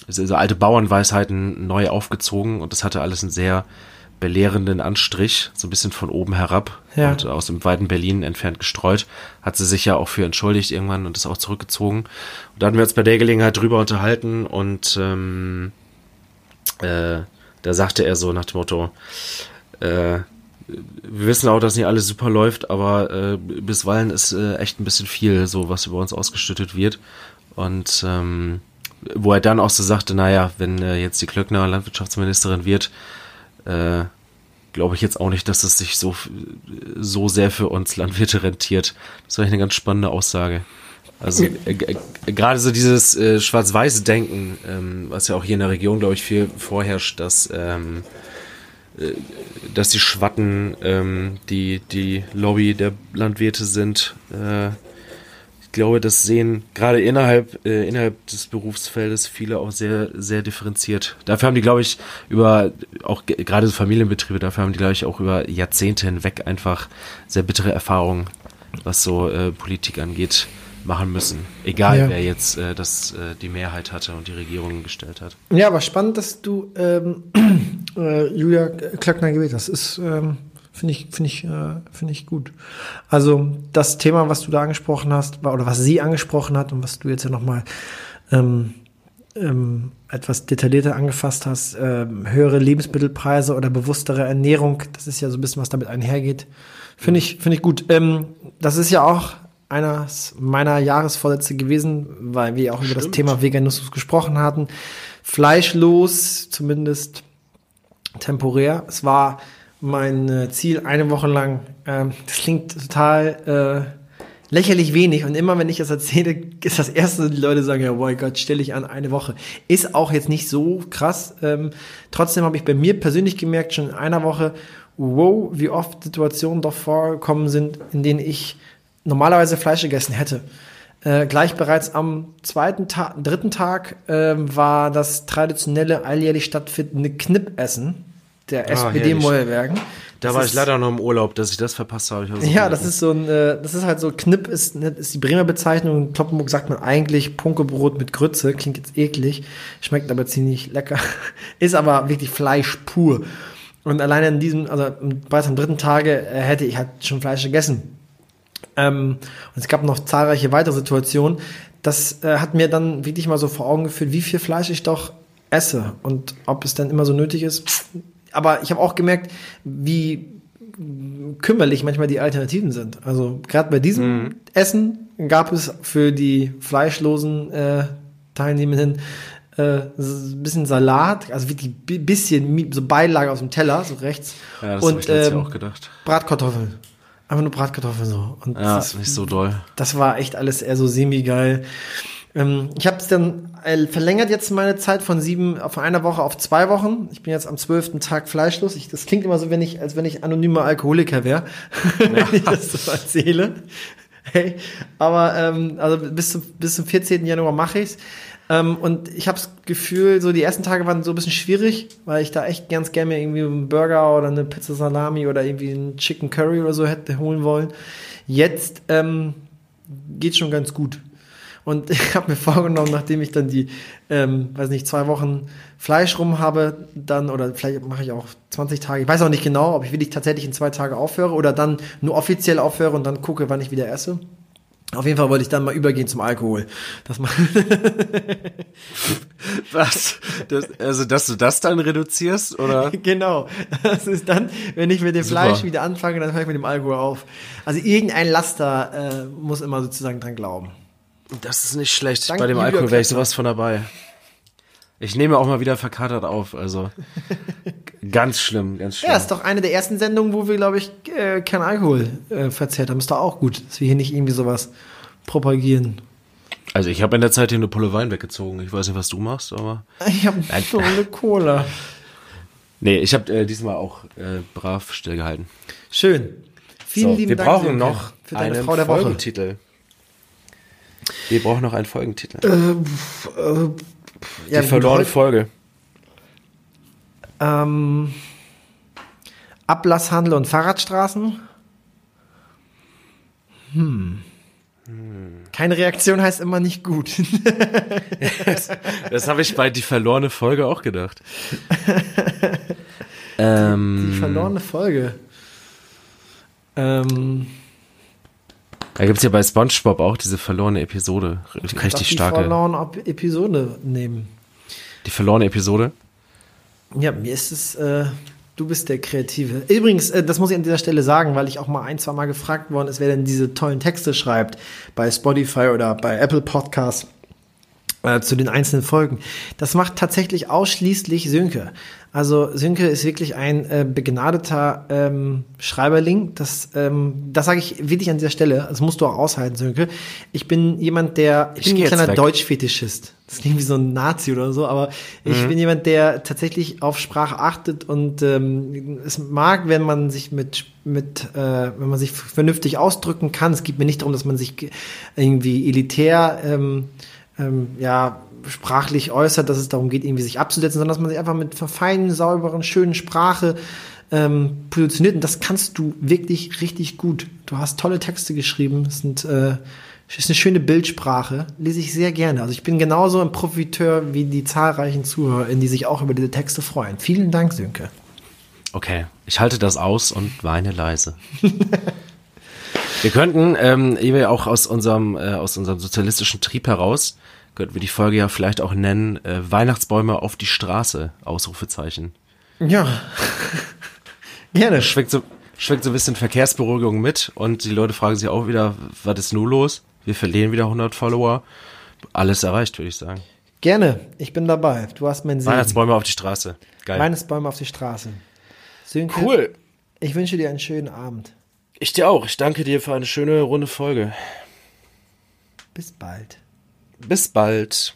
S1: so alte Bauernweisheiten neu aufgezogen und das hatte alles einen sehr belehrenden Anstrich, so ein bisschen von oben herab ja. und aus dem weiten Berlin entfernt gestreut. Hat sie sich ja auch für entschuldigt irgendwann und ist auch zurückgezogen. Und da hatten wir uns bei der Gelegenheit drüber unterhalten und ähm, äh, da sagte er so nach dem Motto, äh, wir wissen auch, dass nicht alles super läuft, aber äh, bisweilen ist äh, echt ein bisschen viel, so was über uns ausgestattet wird. Und ähm, wo er dann auch so sagte, naja, wenn äh, jetzt die Klöckner Landwirtschaftsministerin wird, äh, glaube ich jetzt auch nicht, dass es sich so, so sehr für uns Landwirte rentiert. Das war eine ganz spannende Aussage. Also äh, äh, gerade so dieses äh, schwarz-weiße Denken, ähm, was ja auch hier in der Region, glaube ich, viel vorherrscht, dass, ähm, äh, dass die Schwatten ähm, die, die Lobby der Landwirte sind. Ich glaube, das sehen gerade innerhalb, äh, innerhalb des Berufsfeldes viele auch sehr, sehr differenziert. Dafür haben die, glaube ich, über, auch gerade so Familienbetriebe, dafür haben die, glaube ich, auch über Jahrzehnte hinweg einfach sehr bittere Erfahrungen, was so äh, Politik angeht, machen müssen. Egal, ja. wer jetzt äh, das, äh, die Mehrheit hatte und die Regierung gestellt hat.
S2: Ja, aber spannend, dass du ähm, äh, Julia Klöckner gewählt hast. Ist, ähm, Finde ich, finde ich, äh, finde ich gut. Also das Thema, was du da angesprochen hast, oder was sie angesprochen hat und was du jetzt ja nochmal ähm, ähm, etwas detaillierter angefasst hast, ähm, höhere Lebensmittelpreise oder bewusstere Ernährung, das ist ja so ein bisschen, was damit einhergeht. Finde ich, finde ich gut. Ähm, das ist ja auch eines meiner Jahresvorsätze gewesen, weil wir auch Stimmt. über das Thema Veganismus gesprochen hatten. Fleischlos, zumindest temporär. Es war mein äh, Ziel eine Woche lang. Ähm, das klingt total äh, lächerlich wenig und immer wenn ich das erzähle, ist das erste, die Leute sagen, ja, boy Gott, stelle ich an eine Woche. Ist auch jetzt nicht so krass. Ähm, trotzdem habe ich bei mir persönlich gemerkt, schon in einer Woche, wow, wie oft Situationen doch vorgekommen sind, in denen ich normalerweise Fleisch gegessen hätte. Äh, gleich bereits am zweiten Tag, dritten Tag äh, war das traditionelle alljährlich stattfindende Knippessen der ah, SPD-Mollwerken.
S1: Da war ich leider noch im Urlaub, dass ich das verpasst habe.
S2: So ja, das ist so ein, äh, das ist halt so, Knipp ist, ne, ist die Bremer Bezeichnung. In Kloppenburg sagt man eigentlich Punkebrot mit Grütze. Klingt jetzt eklig, schmeckt aber ziemlich lecker. ist aber wirklich Fleisch pur. Und alleine in diesem, also bereits am dritten Tage äh, hätte ich halt schon Fleisch gegessen. Ähm, und es gab noch zahlreiche weitere Situationen. Das äh, hat mir dann wirklich mal so vor Augen geführt, wie viel Fleisch ich doch esse und ob es dann immer so nötig ist, aber ich habe auch gemerkt, wie kümmerlich manchmal die Alternativen sind. Also gerade bei diesem mhm. Essen gab es für die fleischlosen äh, Teilnehmenden äh, ein bisschen Salat, also wirklich ein bisschen so Beilage aus dem Teller, so rechts.
S1: Ja, das und ähm, auch gedacht.
S2: Bratkartoffeln. Einfach nur Bratkartoffeln so. Und
S1: ja, das ist nicht so doll.
S2: Das war echt alles eher so semi-geil. Ähm, ich habe es dann äh, verlängert jetzt meine Zeit von sieben auf einer Woche auf zwei Wochen. Ich bin jetzt am zwölften Tag fleischlos. Ich, das klingt immer so, wenn ich, als wenn ich anonymer Alkoholiker wäre, ja. wenn ich das so erzähle. Hey, aber ähm, also bis zum, bis zum 14. Januar mache ich's. Ähm, und ich habe das Gefühl, so die ersten Tage waren so ein bisschen schwierig, weil ich da echt ganz gerne irgendwie einen Burger oder eine Pizza Salami oder irgendwie einen Chicken Curry oder so hätte holen wollen. Jetzt ähm, geht schon ganz gut. Und ich habe mir vorgenommen, nachdem ich dann die, ähm, weiß nicht, zwei Wochen Fleisch rum habe, dann, oder vielleicht mache ich auch 20 Tage, ich weiß auch nicht genau, ob ich wirklich tatsächlich in zwei Tage aufhöre oder dann nur offiziell aufhöre und dann gucke, wann ich wieder esse. Auf jeden Fall wollte ich dann mal übergehen zum Alkohol. Das
S1: Was? Das, also, dass du das dann reduzierst, oder?
S2: Genau. Das ist dann, wenn ich mit dem
S1: Super.
S2: Fleisch wieder anfange, dann höre ich mit dem Alkohol auf. Also irgendein Laster äh, muss immer sozusagen dran glauben.
S1: Das ist nicht schlecht.
S2: Dank
S1: Bei dem
S2: Julia
S1: Alkohol wäre ich sowas von dabei. Ich nehme auch mal wieder verkatert auf, also. ganz schlimm, ganz schlimm.
S2: Ja, ist doch eine der ersten Sendungen, wo wir, glaube ich, äh, kein Alkohol äh, verzehrt haben. Ist doch auch gut, dass wir hier nicht irgendwie sowas propagieren.
S1: Also, ich habe in der Zeit hier eine Pulle Wein weggezogen. Ich weiß nicht, was du machst, aber.
S2: Ich habe so eine Cola.
S1: Nee, ich habe äh, diesmal auch äh, brav stillgehalten.
S2: Schön. Vielen
S1: So,
S2: lieben
S1: wir
S2: Dank
S1: brauchen noch
S2: für deine
S1: einen
S2: Frau der Woche.
S1: Wir brauchen noch einen Folgentitel.
S2: Ja,
S1: Die verlorene Folge.
S2: Ähm, Ablasshandel und Fahrradstraßen. Hm. Keine Reaktion heißt immer nicht gut.
S1: Das habe ich bei die verlorene Folge auch gedacht. ähm,
S2: Die verlorene Folge. Ähm,
S1: da gibt's ja bei SpongeBob auch diese verlorene Episode. Richtig
S2: darf die
S1: starke.
S2: verlorene Episode nehmen.
S1: Die verlorene Episode.
S2: Ja, mir ist es, äh, du bist der Kreative. Übrigens, äh, das muss ich an dieser Stelle sagen, weil ich auch mal ein, zwei Mal gefragt worden ist, wer denn diese tollen Texte schreibt bei Spotify oder bei Apple Podcasts äh, zu den einzelnen Folgen. Das macht tatsächlich ausschließlich Sönke. Also Sönke ist wirklich ein äh, begnadeter ähm, Schreiberling. Das, ähm, das sage ich wirklich an dieser Stelle. Das musst du auch aushalten, Sönke. Ich bin jemand, der ich,
S1: Ich
S2: bin ein kleiner. Deutschfetischist. Das klingt wie so ein Nazi oder so, aber ich bin jemand, der tatsächlich auf Sprache achtet und ähm, es mag, wenn man sich mit mit äh, wenn man sich vernünftig ausdrücken kann. Es geht mir nicht darum, dass man sich ge- irgendwie elitär ähm, ähm, ja sprachlich äußert, dass es darum geht, irgendwie sich abzusetzen, sondern dass man sich einfach mit verfeinen, sauberen, schönen Sprache ähm, positioniert. Und das kannst du wirklich richtig gut. Du hast tolle Texte geschrieben. Es sind äh, ist eine schöne Bildsprache. Lese ich sehr gerne. Also ich bin genauso ein Profiteur wie die zahlreichen ZuhörerInnen, die sich auch über diese Texte freuen. Vielen Dank, Sönke.
S1: Okay, ich halte das aus und weine leise. wir könnten, ähm, ehe auch aus unserem, äh, aus unserem sozialistischen Trieb heraus, könnten wir die Folge ja vielleicht auch nennen, äh, Weihnachtsbäume auf die Straße, Ausrufezeichen.
S2: Ja. gerne.
S1: Schwingt so, schwingt so ein bisschen Verkehrsberuhigung mit und die Leute fragen sich auch wieder, was ist nun los? Wir verlieren wieder 100 Follower. Alles erreicht, würde ich sagen.
S2: Gerne. Ich bin dabei. Du hast mein Segen.
S1: Weihnachtsbäume auf die Straße. Geil.
S2: Weihnachtsbäume auf die Straße. Sönke,
S1: cool.
S2: ich wünsche dir einen schönen Abend.
S1: Ich dir auch. Ich danke dir für eine schöne runde Folge.
S2: Bis bald.
S1: Bis bald.